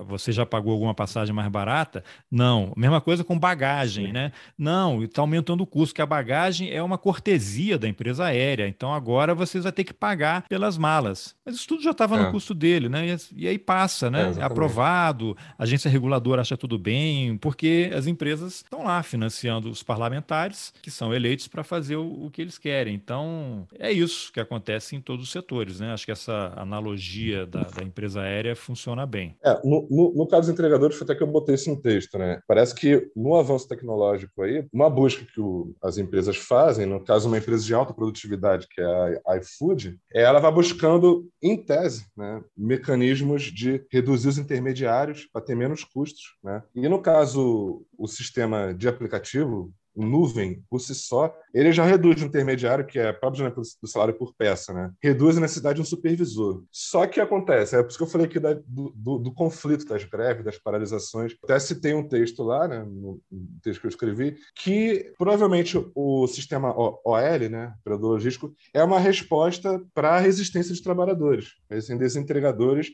você já pagou alguma passagem mais barata? Não. Mesma coisa com bagagem, Sim. né? Não, está aumentando o custo, que a bagagem é uma cortesia da empresa aérea. Então agora vocês vão ter que pagar pelas malas. Mas isso tudo já estava é. no custo dele, né? E, aí passa, né? É, é aprovado, a agência reguladora acha tudo bem, porque as empresas estão lá financiando os parlamentares que são eleitos para fazer o, o, que eles querem. Então é isso que acontece em todos os setores, né? Acho que essa analogia da, da empresa aérea funciona bem. É, no, no, no, caso dos entregadores, foi até que eu botei isso no texto, né? Parece que no avanço tecnológico aí, uma busca que o, as empresas fazem, no caso uma empresa de alta produtividade, que é a iFood, é ela vai buscando, em tese, né, mecanismos de reduzir os intermediários para ter menos custos, né? E no caso, o sistema de aplicativo, nuvem, por si só, ele já reduz o intermediário, que é próprio do salário por peça, né? Reduz a necessidade de um supervisor. Só que acontece, é por isso que eu falei aqui da, do, do, do, conflito das greves, das paralisações. Até citei um texto lá, né, no texto que eu escrevi, que provavelmente o sistema OL, né, operador logístico, é uma resposta para a resistência dos trabalhadores, assim, desses entregadores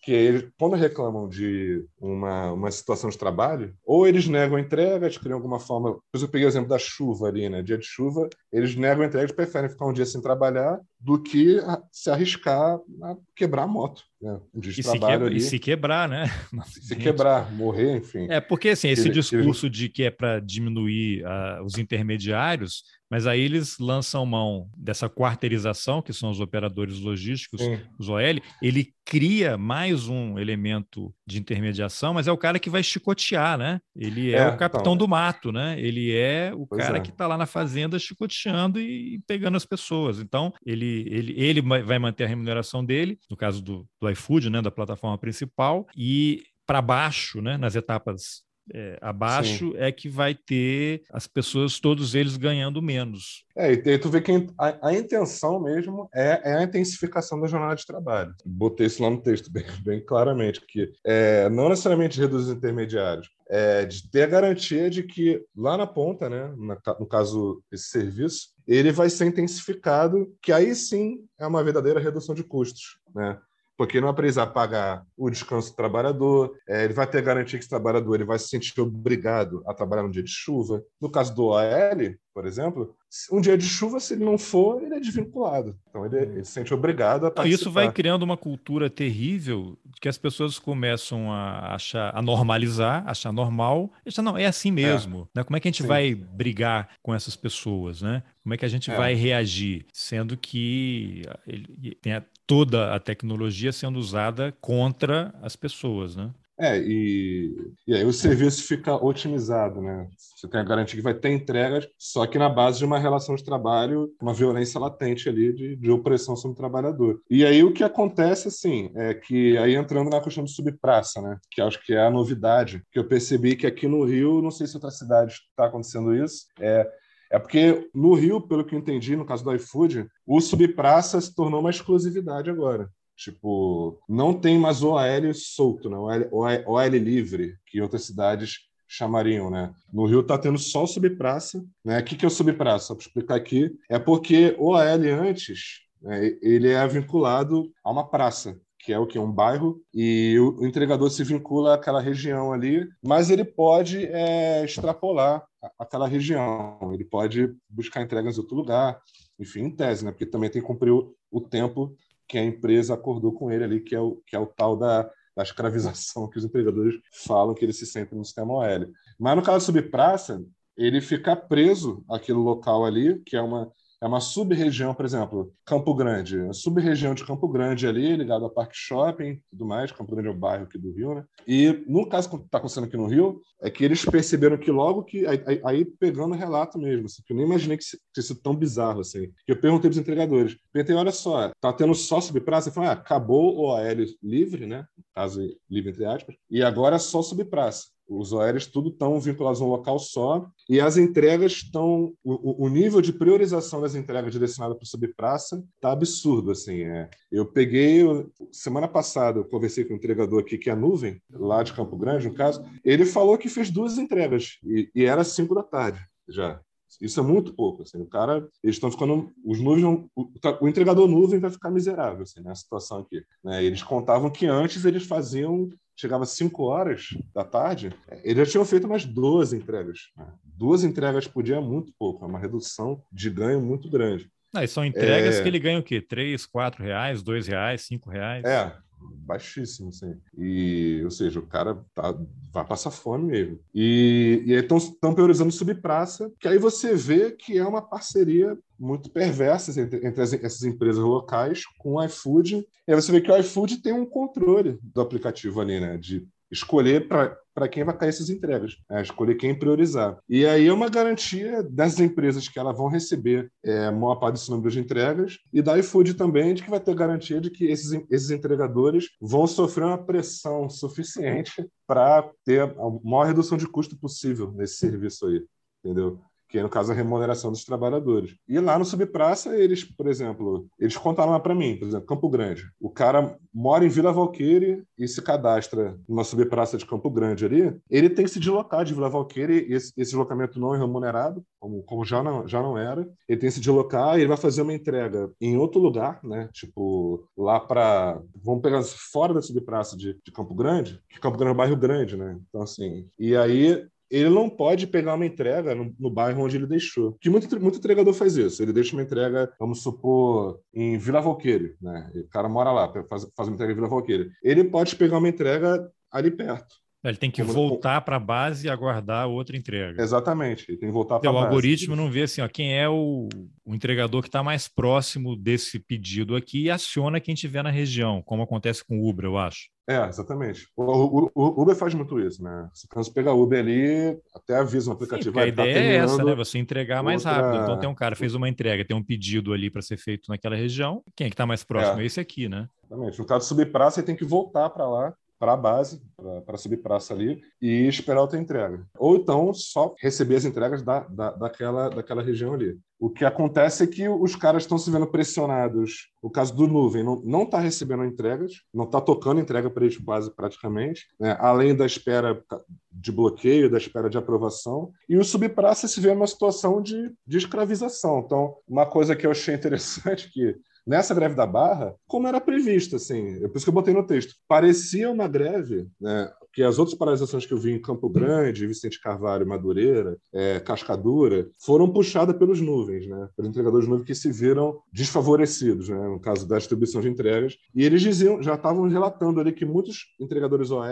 que eles, quando reclamam de uma, uma situação de trabalho, ou eles negam a entrega, de alguma forma. Depois eu peguei o exemplo da chuva ali, né? Dia de chuva, eles negam a entrega, eles preferem ficar um dia sem trabalhar do que se arriscar a quebrar a moto. Né? De e, se ali, e se quebrar, né? se quebrar, morrer, enfim. É, porque assim, esse discurso de que é para diminuir uh, os intermediários mas aí eles lançam mão dessa quarteirização, que são os operadores logísticos, Sim. os OL. Ele cria mais um elemento de intermediação, mas é o cara que vai chicotear, né? Ele é, é o capitão então... do mato, né? Ele é o pois cara é. que está lá na fazenda chicoteando e pegando as pessoas. Então, ele, ele, ele vai manter a remuneração dele, no caso do, do iFood, né, da plataforma principal, e para baixo, né, nas etapas é, abaixo Sim. é que vai ter as pessoas, todos eles ganhando menos. É, e tu vê que a, a intenção mesmo é, é, a intensificação da jornada de trabalho. Botei isso lá no texto bem, bem claramente, que é, não necessariamente reduzir os intermediários, é, de ter a garantia de que lá na ponta, né, no caso esse serviço, ele vai ser intensificado, que aí sim é uma verdadeira redução de custos, né? Porque não vai precisar pagar o descanso do trabalhador, é, ele vai ter garantia que esse trabalhador ele vai se sentir obrigado a trabalhar no dia de chuva. No caso do OL, por exemplo, um dia de chuva, se ele não for, ele é desvinculado. Então ele, ele se sente obrigado a participar. Isso vai criando uma cultura terrível que as pessoas começam a achar, a normalizar, achar normal. Achar, não, é assim mesmo. É. Né? Como é que a gente Sim. vai brigar com essas pessoas, né? Como é que a gente é. vai reagir, sendo que ele, tem toda a tecnologia sendo usada contra as pessoas, né? É, e, e aí o serviço fica otimizado, né? Você tem a garantia que vai ter entregas, só que na base de uma relação de trabalho, uma violência latente ali de, de opressão sobre o trabalhador. E aí o que acontece, assim, é que aí entrando na questão do subpraça, né? Que acho que é a novidade, que eu percebi que aqui no Rio, não sei se outra cidade está acontecendo isso, é é porque no Rio, pelo que eu entendi, no caso do iFood, o subpraça se tornou uma exclusividade agora. Tipo, não tem mais OL solto, né? OL, OL livre, que outras cidades chamariam, né? No Rio tá tendo só o subpraça, né? O que, que é o subpraça? Só para explicar aqui, é porque o OL antes, né, ele é vinculado a uma praça, que é o que um bairro e o, entregador se vincula àquela região ali, mas ele pode é, extrapolar aquela região, ele pode buscar entregas em outro lugar, enfim, em tese, né? Porque também tem que cumprir o, o tempo que a empresa acordou com ele ali, que é o, que é o tal da, da escravização que os empregadores falam que eles se sentem no sistema OL. Mas no caso do subpraça, ele fica preso àquele local ali, que é uma é uma sub-região, por exemplo, Campo Grande, a sub-região de Campo Grande ali, ligado ao Parque Shopping tudo mais. Campo Grande é o bairro aqui do Rio, né? E no caso que está acontecendo aqui no Rio, é que eles perceberam que logo que. Aí, aí pegando o relato mesmo, assim, que eu nem imaginei que fosse tão bizarro assim. Que eu perguntei para os entregadores: perguntei, olha só, tá tendo só subpraça? Ele falou: ah, acabou o AL livre, né? Caso, livre entre aspas, e agora é só subpraça. Os OLs tudo estão vinculados a um local só e as entregas estão o, o nível de priorização das entregas direcionadas para o subpraça está absurdo assim é eu peguei semana passada eu conversei com um entregador aqui que é a nuvem lá de Campo Grande no caso ele falou que fez duas entregas e, e era cinco da tarde já isso é muito pouco. Assim, o cara, eles estão ficando, os nuvens, o, o, entregador nuvem vai ficar miserável assim, nessa situação aqui. Né? Eles contavam que antes eles faziam, chegava às 5 horas da tarde, eles já tinham feito umas 12 entregas. Né? Duas entregas por dia é muito pouco, é uma redução de ganho muito grande. Ah, e são entregas é... que ele ganha o quê? 3, 4 reais, 2 reais, 5 reais? É, baixíssimo, sim. E, ou seja, o cara tá, vai passar fome mesmo. E, e aí estão priorizando subpraça, que aí você vê que é uma parceria muito perversa entre, entre as, essas empresas locais com o iFood. E aí você vê que o iFood tem um controle do aplicativo ali, né? De escolher para quem vai cair essas entregas, né? escolher quem priorizar. E aí é uma garantia das empresas que elas vão receber é, maior parte desse número de entregas e da iFood também de que vai ter garantia de que esses, esses entregadores vão sofrer uma pressão suficiente para ter a maior redução de custo possível nesse serviço aí, entendeu? Que é, no caso, a remuneração dos trabalhadores. E lá no Subpraça, eles, por exemplo, eles contaram lá para mim, por exemplo, Campo Grande. O cara mora em Vila Valqueire e se cadastra numa subpraça de Campo Grande ali, ele tem que se deslocar de Vila Valqueire, esse, esse deslocamento não é remunerado, como, como já, não, já não era. Ele tem que se deslocar e ele vai fazer uma entrega em outro lugar, né? Tipo, lá para. Vamos pegar fora da subpraça de, de Campo Grande, que Campo Grande é um bairro grande, né? Então, assim. E aí ele não pode pegar uma entrega no, no, bairro onde ele deixou. Que muito, muito entregador faz isso. Ele deixa uma entrega, vamos supor, em Vila Valqueire, né? O cara mora lá, faz, faz uma entrega em Vila Valqueire. Ele pode pegar uma entrega ali perto. Ele tem que Como voltar para a base e aguardar outra entrega. Exatamente, ele tem que voltar para a base. O algoritmo não vê assim, ó, quem é o, o entregador que está mais próximo desse pedido aqui e aciona quem estiver na região, como acontece com o Uber, eu acho. É, exatamente. O, o, o, Uber faz muito isso, né? Se você pega o Uber ali, até avisa no aplicativo. Sim, a ideia tá é essa, né? Você entregar mais outra... rápido. Então tem um cara fez uma entrega, tem um pedido ali para ser feito naquela região. Quem é que está mais próximo? É. é esse aqui, né? Exatamente. No caso de subir praça, você tem que voltar para lá para a base, para subir praça ali e esperar outra entrega. Ou então só receber as entregas da, da, daquela, daquela região ali. O que acontece é que os caras estão se vendo pressionados. O caso do Nuvem não está recebendo entregas, não está tocando entrega para eles quase praticamente, né? além da espera de bloqueio, da espera de aprovação. E o subpraça se vê numa situação de, de escravização. Então, uma coisa que eu achei interessante que nessa greve da Barra, como era previsto, assim, é por isso que eu botei no texto. Parecia uma greve, né, que as outras paralisações que eu vi em Campo Grande, Vicente Carvalho, Madureira, é, Cascadura, foram puxadas pelos nuvens, né, pelos entregadores de nuvens que se viram desfavorecidos, né, no caso da distribuição de entregas. E eles diziam, já estavam relatando ali que muitos entregadores OL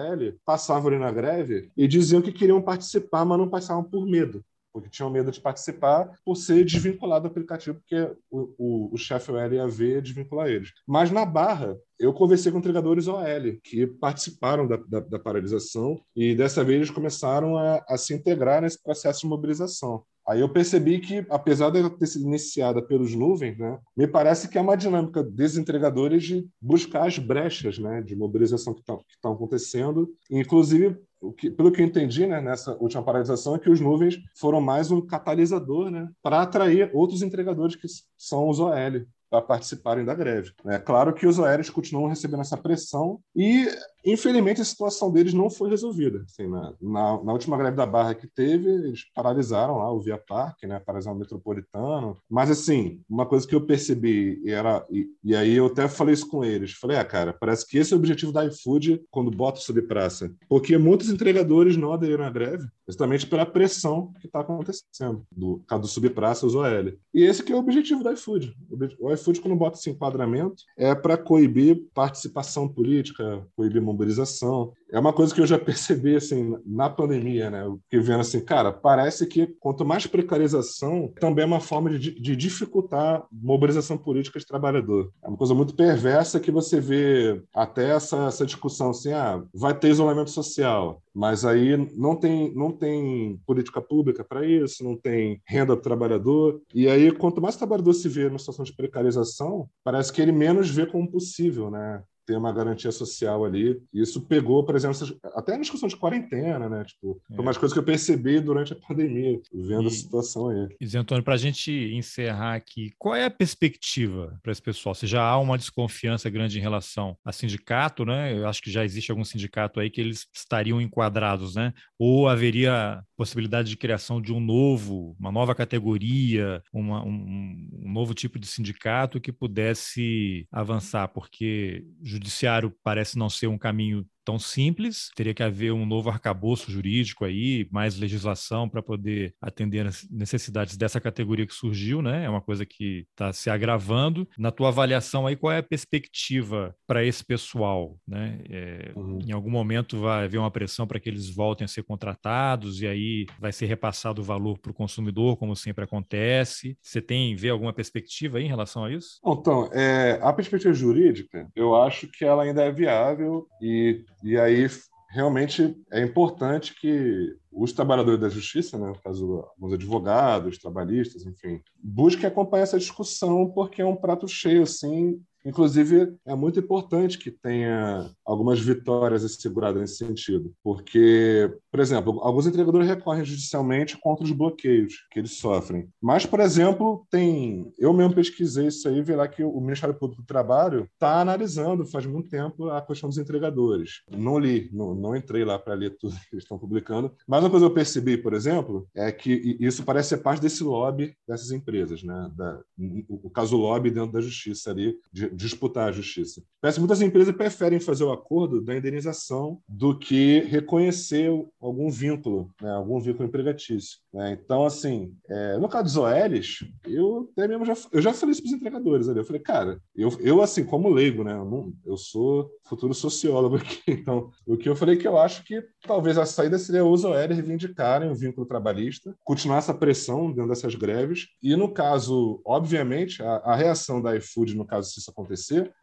passavam ali na greve e diziam que queriam participar, mas não passavam por medo porque tinham medo de participar por ser desvinculado do aplicativo, porque o, o, o chefe OL ia ver desvincular eles. Mas na Barra, eu conversei com entregadores OL que participaram da, da, da paralisação e dessa vez eles começaram a, a se integrar nesse processo de mobilização. Aí eu percebi que, apesar de ter sido iniciada pelos nuvens, né, me parece que é uma dinâmica dos entregadores de buscar as brechas né, de mobilização que estão acontecendo, inclusive que, pelo que eu entendi né, nessa última paralisação, é que os nuvens foram mais um catalisador né, para atrair outros entregadores que são os OL para participarem da greve. É claro que os OLs continuam recebendo essa pressão e Infelizmente, a situação deles não foi resolvida. Assim, na, na, na, última greve da Barra que teve, eles paralisaram lá o Via Parque, né, paralisaram o metropolitano. Mas, assim, uma coisa que eu percebi, e, era, e, e, aí eu até falei isso com eles, falei, ah, cara, parece que esse é o objetivo da iFood quando bota sobre praça. Porque muitos entregadores não aderiram à greve, justamente pela pressão que está acontecendo, do caso do subpraça, os OL. E esse que é o objetivo da iFood. O iFood, quando bota esse enquadramento, é para coibir participação política, coibir mobilização. É uma coisa que eu já percebi assim na pandemia, né? Que vendo assim, cara, parece que quanto mais precarização, também é uma forma de, de dificultar mobilização política de trabalhador. É uma coisa muito perversa que você vê até essa, essa discussão assim, ah, vai ter isolamento social, mas aí não tem não tem política pública para isso, não tem renda para o trabalhador. E aí quanto mais o trabalhador se vê numa situação de precarização, parece que ele menos vê como possível, né? Ter uma garantia social ali. E isso pegou, por exemplo, até na discussão de quarentena, né? Tipo, é. umas coisas que eu percebi durante a pandemia, vendo e, a situação aí. E, Antônio, para a gente encerrar aqui, qual é a perspectiva para esse pessoal? Se já há uma desconfiança grande em relação a sindicato, né? Eu acho que já existe algum sindicato aí que eles estariam enquadrados, né? Ou haveria possibilidade de criação de um novo, uma nova categoria, uma, um, um novo tipo de sindicato que pudesse avançar, porque judiciário parece não ser um caminho tão simples, teria que haver um novo arcabouço jurídico aí, mais legislação para poder atender as necessidades dessa categoria que surgiu, né? É uma coisa que está se agravando. Na tua avaliação aí, qual é a perspectiva para esse pessoal, né? É, uhum. Em algum momento vai haver uma pressão para que eles voltem a ser contratados e aí vai ser repassado o valor para o consumidor, como sempre acontece. Você tem vê alguma perspectiva aí em relação a isso? Então, é, a perspectiva jurídica, eu acho que ela ainda é viável e e aí, realmente, é importante que os trabalhadores da justiça, né, no caso, alguns advogados, trabalhistas, enfim, busquem acompanhar essa discussão, porque é um prato cheio, assim, Inclusive, é muito importante que tenha algumas vitórias asseguradas nesse sentido, porque, por exemplo, alguns entregadores recorrem judicialmente contra os bloqueios que eles sofrem. Mas, por exemplo, tem. Eu mesmo pesquisei isso aí, vi lá que o Ministério Público do Trabalho está analisando faz muito tempo a questão dos entregadores. Não li, não, não entrei lá para ler tudo que eles estão publicando. Mas uma coisa que eu percebi, por exemplo, é que isso parece ser parte desse lobby dessas empresas, né? Da, o, caso lobby dentro da justiça ali, de, disputar a justiça. Parece que muitas empresas preferem fazer o acordo da indenização do que reconhecer algum vínculo, né, algum vínculo empregatício. Né? Então, assim, é, no caso dos OLs, eu até mesmo já, eu já falei isso para os entregadores ali. Eu falei, cara, eu, eu assim, como leigo, né, eu, não, eu sou futuro sociólogo aqui, então o que eu falei é que eu acho que talvez a saída seria os OLs reivindicarem o vínculo trabalhista, continuar essa pressão dentro dessas greves, e no caso, obviamente, a, a reação da iFood, no caso, se isso acontecer,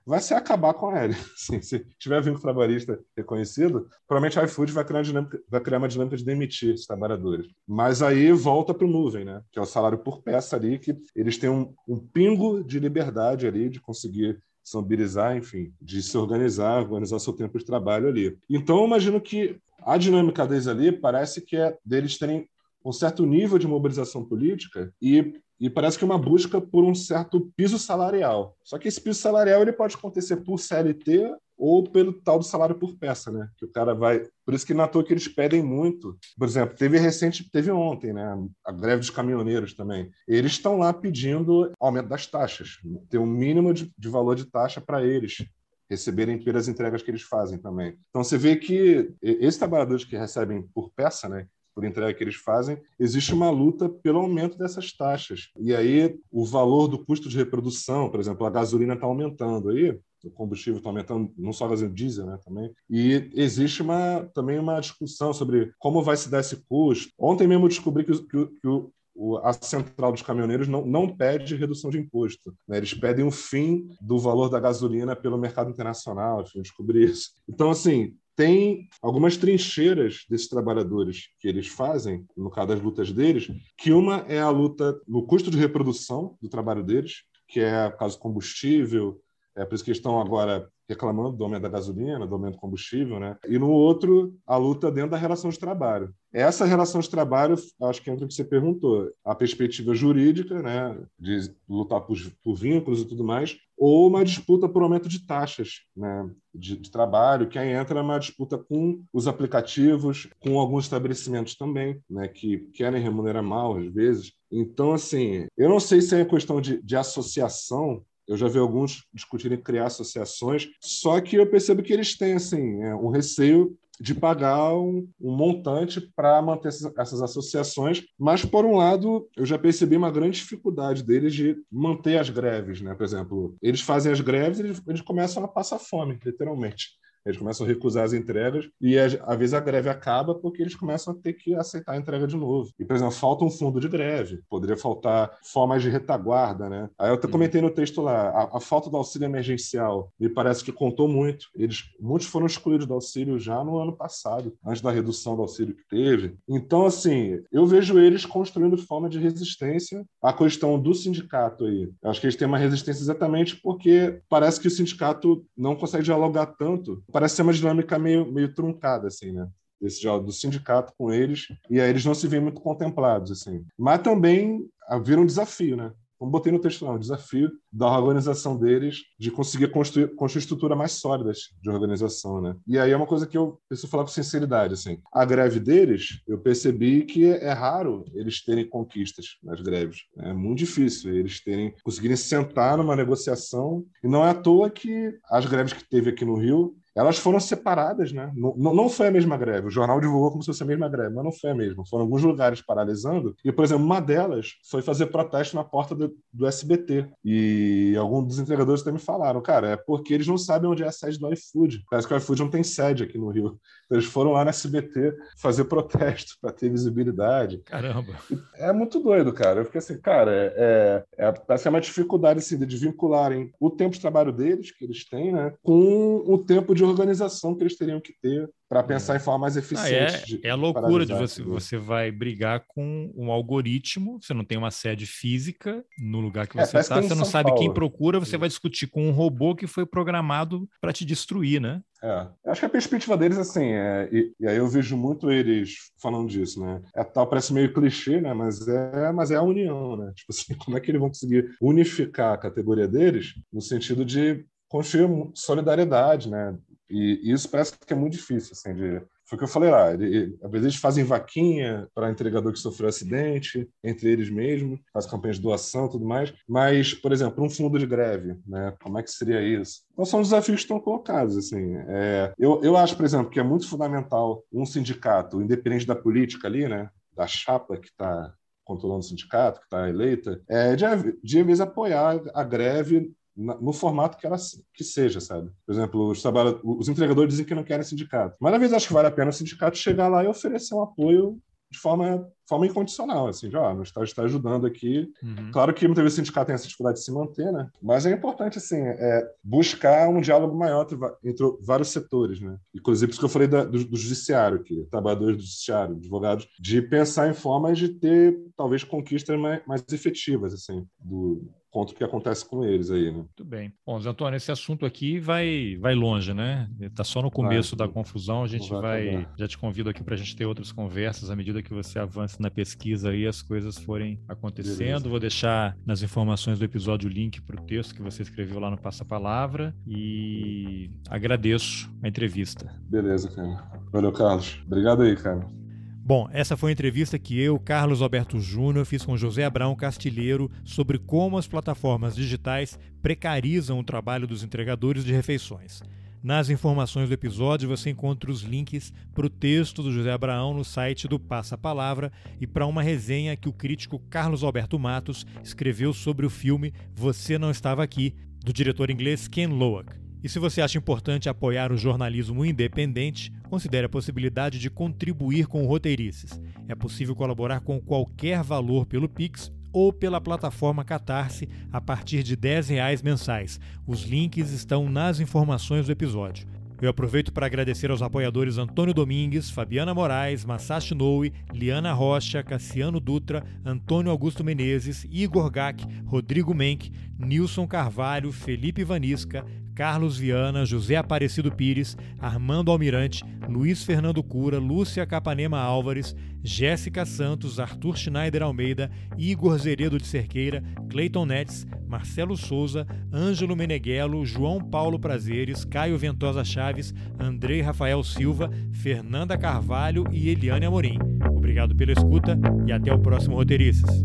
vai ser acabar com a L. Assim, se tiver vínculo trabalhista reconhecido, provavelmente a iFood vai criar, uma dinâmica, vai criar uma dinâmica de demitir esses trabalhadores. Mas aí volta para o nuvem, né? que é o salário por peça ali, que eles têm um, um pingo de liberdade ali de conseguir se mobilizar, enfim, de se organizar, organizar seu tempo de trabalho ali. Então, eu imagino que a dinâmica deles ali parece que é deles terem um certo nível de mobilização política e e parece que é uma busca por um certo piso salarial. Só que esse piso salarial ele pode acontecer por CLT ou pelo tal do salário por peça, né? Que o cara vai. Por isso que na toa que eles pedem muito. Por exemplo, teve recente, teve ontem, né? A greve dos caminhoneiros também. Eles estão lá pedindo aumento das taxas, ter um mínimo de, de valor de taxa para eles receberem pelas entregas que eles fazem também. Então você vê que esses trabalhadores que recebem por peça, né? Por entrega que eles fazem, existe uma luta pelo aumento dessas taxas. E aí o valor do custo de reprodução, por exemplo, a gasolina está aumentando aí, o combustível está aumentando, não só a gasolina diesel, né, também. E existe uma, também uma discussão sobre como vai se dar esse custo. Ontem mesmo eu descobri que, que, que o, a central dos caminhoneiros não, não pede redução de imposto. Né? Eles pedem o fim do valor da gasolina pelo mercado internacional, enfim, descobri isso. Então, assim, tem algumas trincheiras desses trabalhadores que eles fazem, no caso das lutas deles, que uma é a luta no custo de reprodução do trabalho deles, que é caso combustível, é por isso que estão agora reclamando do aumento da gasolina, do aumento do combustível, né? E no outro, a luta dentro da relação de trabalho. Essa relação de trabalho, acho que entra o que você perguntou, a perspectiva jurídica, né, de lutar por, por vínculos e tudo mais, ou uma disputa por aumento de taxas, né, de, de trabalho, que aí entra uma disputa com os aplicativos, com alguns estabelecimentos também, né, que querem remunerar mal às vezes. Então, assim, eu não sei se é questão de, de associação eu já vi alguns discutirem criar associações, só que eu percebo que eles têm assim, é, um receio de pagar um, um montante para manter essas, associações, mas por um lado eu já percebi uma grande dificuldade deles de manter as greves, né? Por exemplo, eles fazem as greves e eles, eles começam a passar fome, literalmente. Eles começam a recusar as entregas e às vezes a greve acaba porque eles começam a ter que aceitar a entrega de novo. E, por exemplo, falta um fundo de greve, poderia faltar formas de retaguarda, né? Aí eu até comentei no texto lá, a, a falta do auxílio emergencial me parece que contou muito. Eles, muitos foram excluídos do auxílio já no ano passado, antes da redução do auxílio que teve. Então, assim, eu vejo eles construindo forma de resistência à questão do sindicato aí. Eu acho que eles têm uma resistência exatamente porque parece que o sindicato não consegue dialogar tanto. Parece ser uma dinâmica meio, meio truncada, assim, né? Esse do sindicato com eles, e aí eles não se veem muito contemplados, assim. Mas também vira um desafio, né? como botei no texto lá, o desafio da organização deles de conseguir construir, construir estrutura mais sólidas de organização, né? E aí é uma coisa que eu preciso falar com sinceridade, assim. A greve deles, eu percebi que é raro eles terem conquistas nas greves. É muito difícil eles terem conseguirem sentar numa negociação e não é à toa que as greves que teve aqui no Rio elas foram separadas, né? Não, não foi a mesma greve. O jornal divulgou como se fosse a mesma greve, mas não foi a mesma. Foram alguns lugares paralisando. E, por exemplo, uma delas foi fazer protesto na porta do, do SBT. E alguns dos entregadores também falaram, cara, é porque eles não sabem onde é a sede do iFood. Parece que o iFood não tem sede aqui no Rio. Então, eles foram lá no SBT fazer protesto para ter visibilidade. Caramba! É muito doido, cara. Eu fiquei assim, cara, é, é, parece que é uma dificuldade assim, de vincularem o tempo de trabalho deles, que eles têm, né, com o tempo de de organização que eles teriam que ter para é. pensar é. em forma mais eficiente. Ah, é, é a loucura de você, você vai brigar com um algoritmo, você não tem uma sede física no lugar que é, você está, você não sabe Paulo. quem procura, você vai discutir com um robô que foi programado para te destruir, né? É. Acho que a perspectiva deles, assim, é, e, e, aí eu vejo muito eles falando disso, né? É tal, parece meio clichê, né? Mas é, mas é a união, né? Tipo assim, como é que eles vão conseguir unificar a categoria deles no sentido de construir solidariedade, né? E, isso parece que é muito difícil, assim, de... Foi o que eu falei lá, ele, às vezes eles fazem vaquinha para entregador que sofreu acidente, entre eles mesmos, fazem campanhas de doação e tudo mais, mas, por exemplo, um fundo de greve, né? Como é que seria isso? Então, são desafios que estão colocados, assim. É, eu, eu acho, por exemplo, que é muito fundamental um sindicato, independente da política ali, né? Da chapa que está controlando o sindicato, que está eleita, é de, de vez apoiar a greve no formato que ela que seja, sabe? Por exemplo, os, os entregadores dizem que não querem sindicato. Mas às vezes acho que vale a pena o sindicato chegar lá e oferecer um apoio de forma, forma incondicional, assim, já, ah, está, está ajudando aqui. Uhum. Claro que muitas vezes o sindicato tem essa dificuldade de se manter, né? Mas é importante, assim, é buscar um diálogo maior entre, entre vários setores, né? Inclusive, por isso que eu falei da, do, do judiciário aqui, trabalhadores do judiciário, advogados, de pensar em formas de ter, talvez, conquistas mais, mais efetivas, assim, do, contra o que acontece com eles aí, né? Muito bem. Bom, Zé Antônio, esse assunto aqui vai, vai longe, né? Está só no começo vai, da confusão, a gente vai, vai já te convido aqui para a gente ter outras conversas à medida que você avança na pesquisa e as coisas forem acontecendo. Beleza. Vou deixar nas informações do episódio o link para o texto que você escreveu lá no Passa Palavra e agradeço a entrevista. Beleza, cara. Valeu, Carlos. Obrigado aí, cara. Bom, essa foi a entrevista que eu, Carlos Alberto Júnior, fiz com José Abraão Castilheiro sobre como as plataformas digitais precarizam o trabalho dos entregadores de refeições. Nas informações do episódio você encontra os links para o texto do José Abraão no site do Passa Palavra e para uma resenha que o crítico Carlos Alberto Matos escreveu sobre o filme Você Não Estava Aqui, do diretor inglês Ken Loach. E se você acha importante apoiar o jornalismo independente, considere a possibilidade de contribuir com o Roteirices. É possível colaborar com qualquer valor pelo Pix ou pela plataforma Catarse a partir de R$ reais mensais. Os links estão nas informações do episódio. Eu aproveito para agradecer aos apoiadores Antônio Domingues, Fabiana Moraes, Masashi Noe, Liana Rocha, Cassiano Dutra, Antônio Augusto Menezes, Igor Gack, Rodrigo Menck, Nilson Carvalho, Felipe Vanisca, Carlos Viana, José Aparecido Pires, Armando Almirante, Luiz Fernando Cura, Lúcia Capanema Álvares, Jéssica Santos, Arthur Schneider Almeida, Igor Zeredo de Cerqueira, Cleiton Netes, Marcelo Souza, Ângelo Meneghello, João Paulo Prazeres, Caio Ventosa Chaves, Andrei Rafael Silva, Fernanda Carvalho e Eliane Amorim. Obrigado pela escuta e até o próximo Roteirices.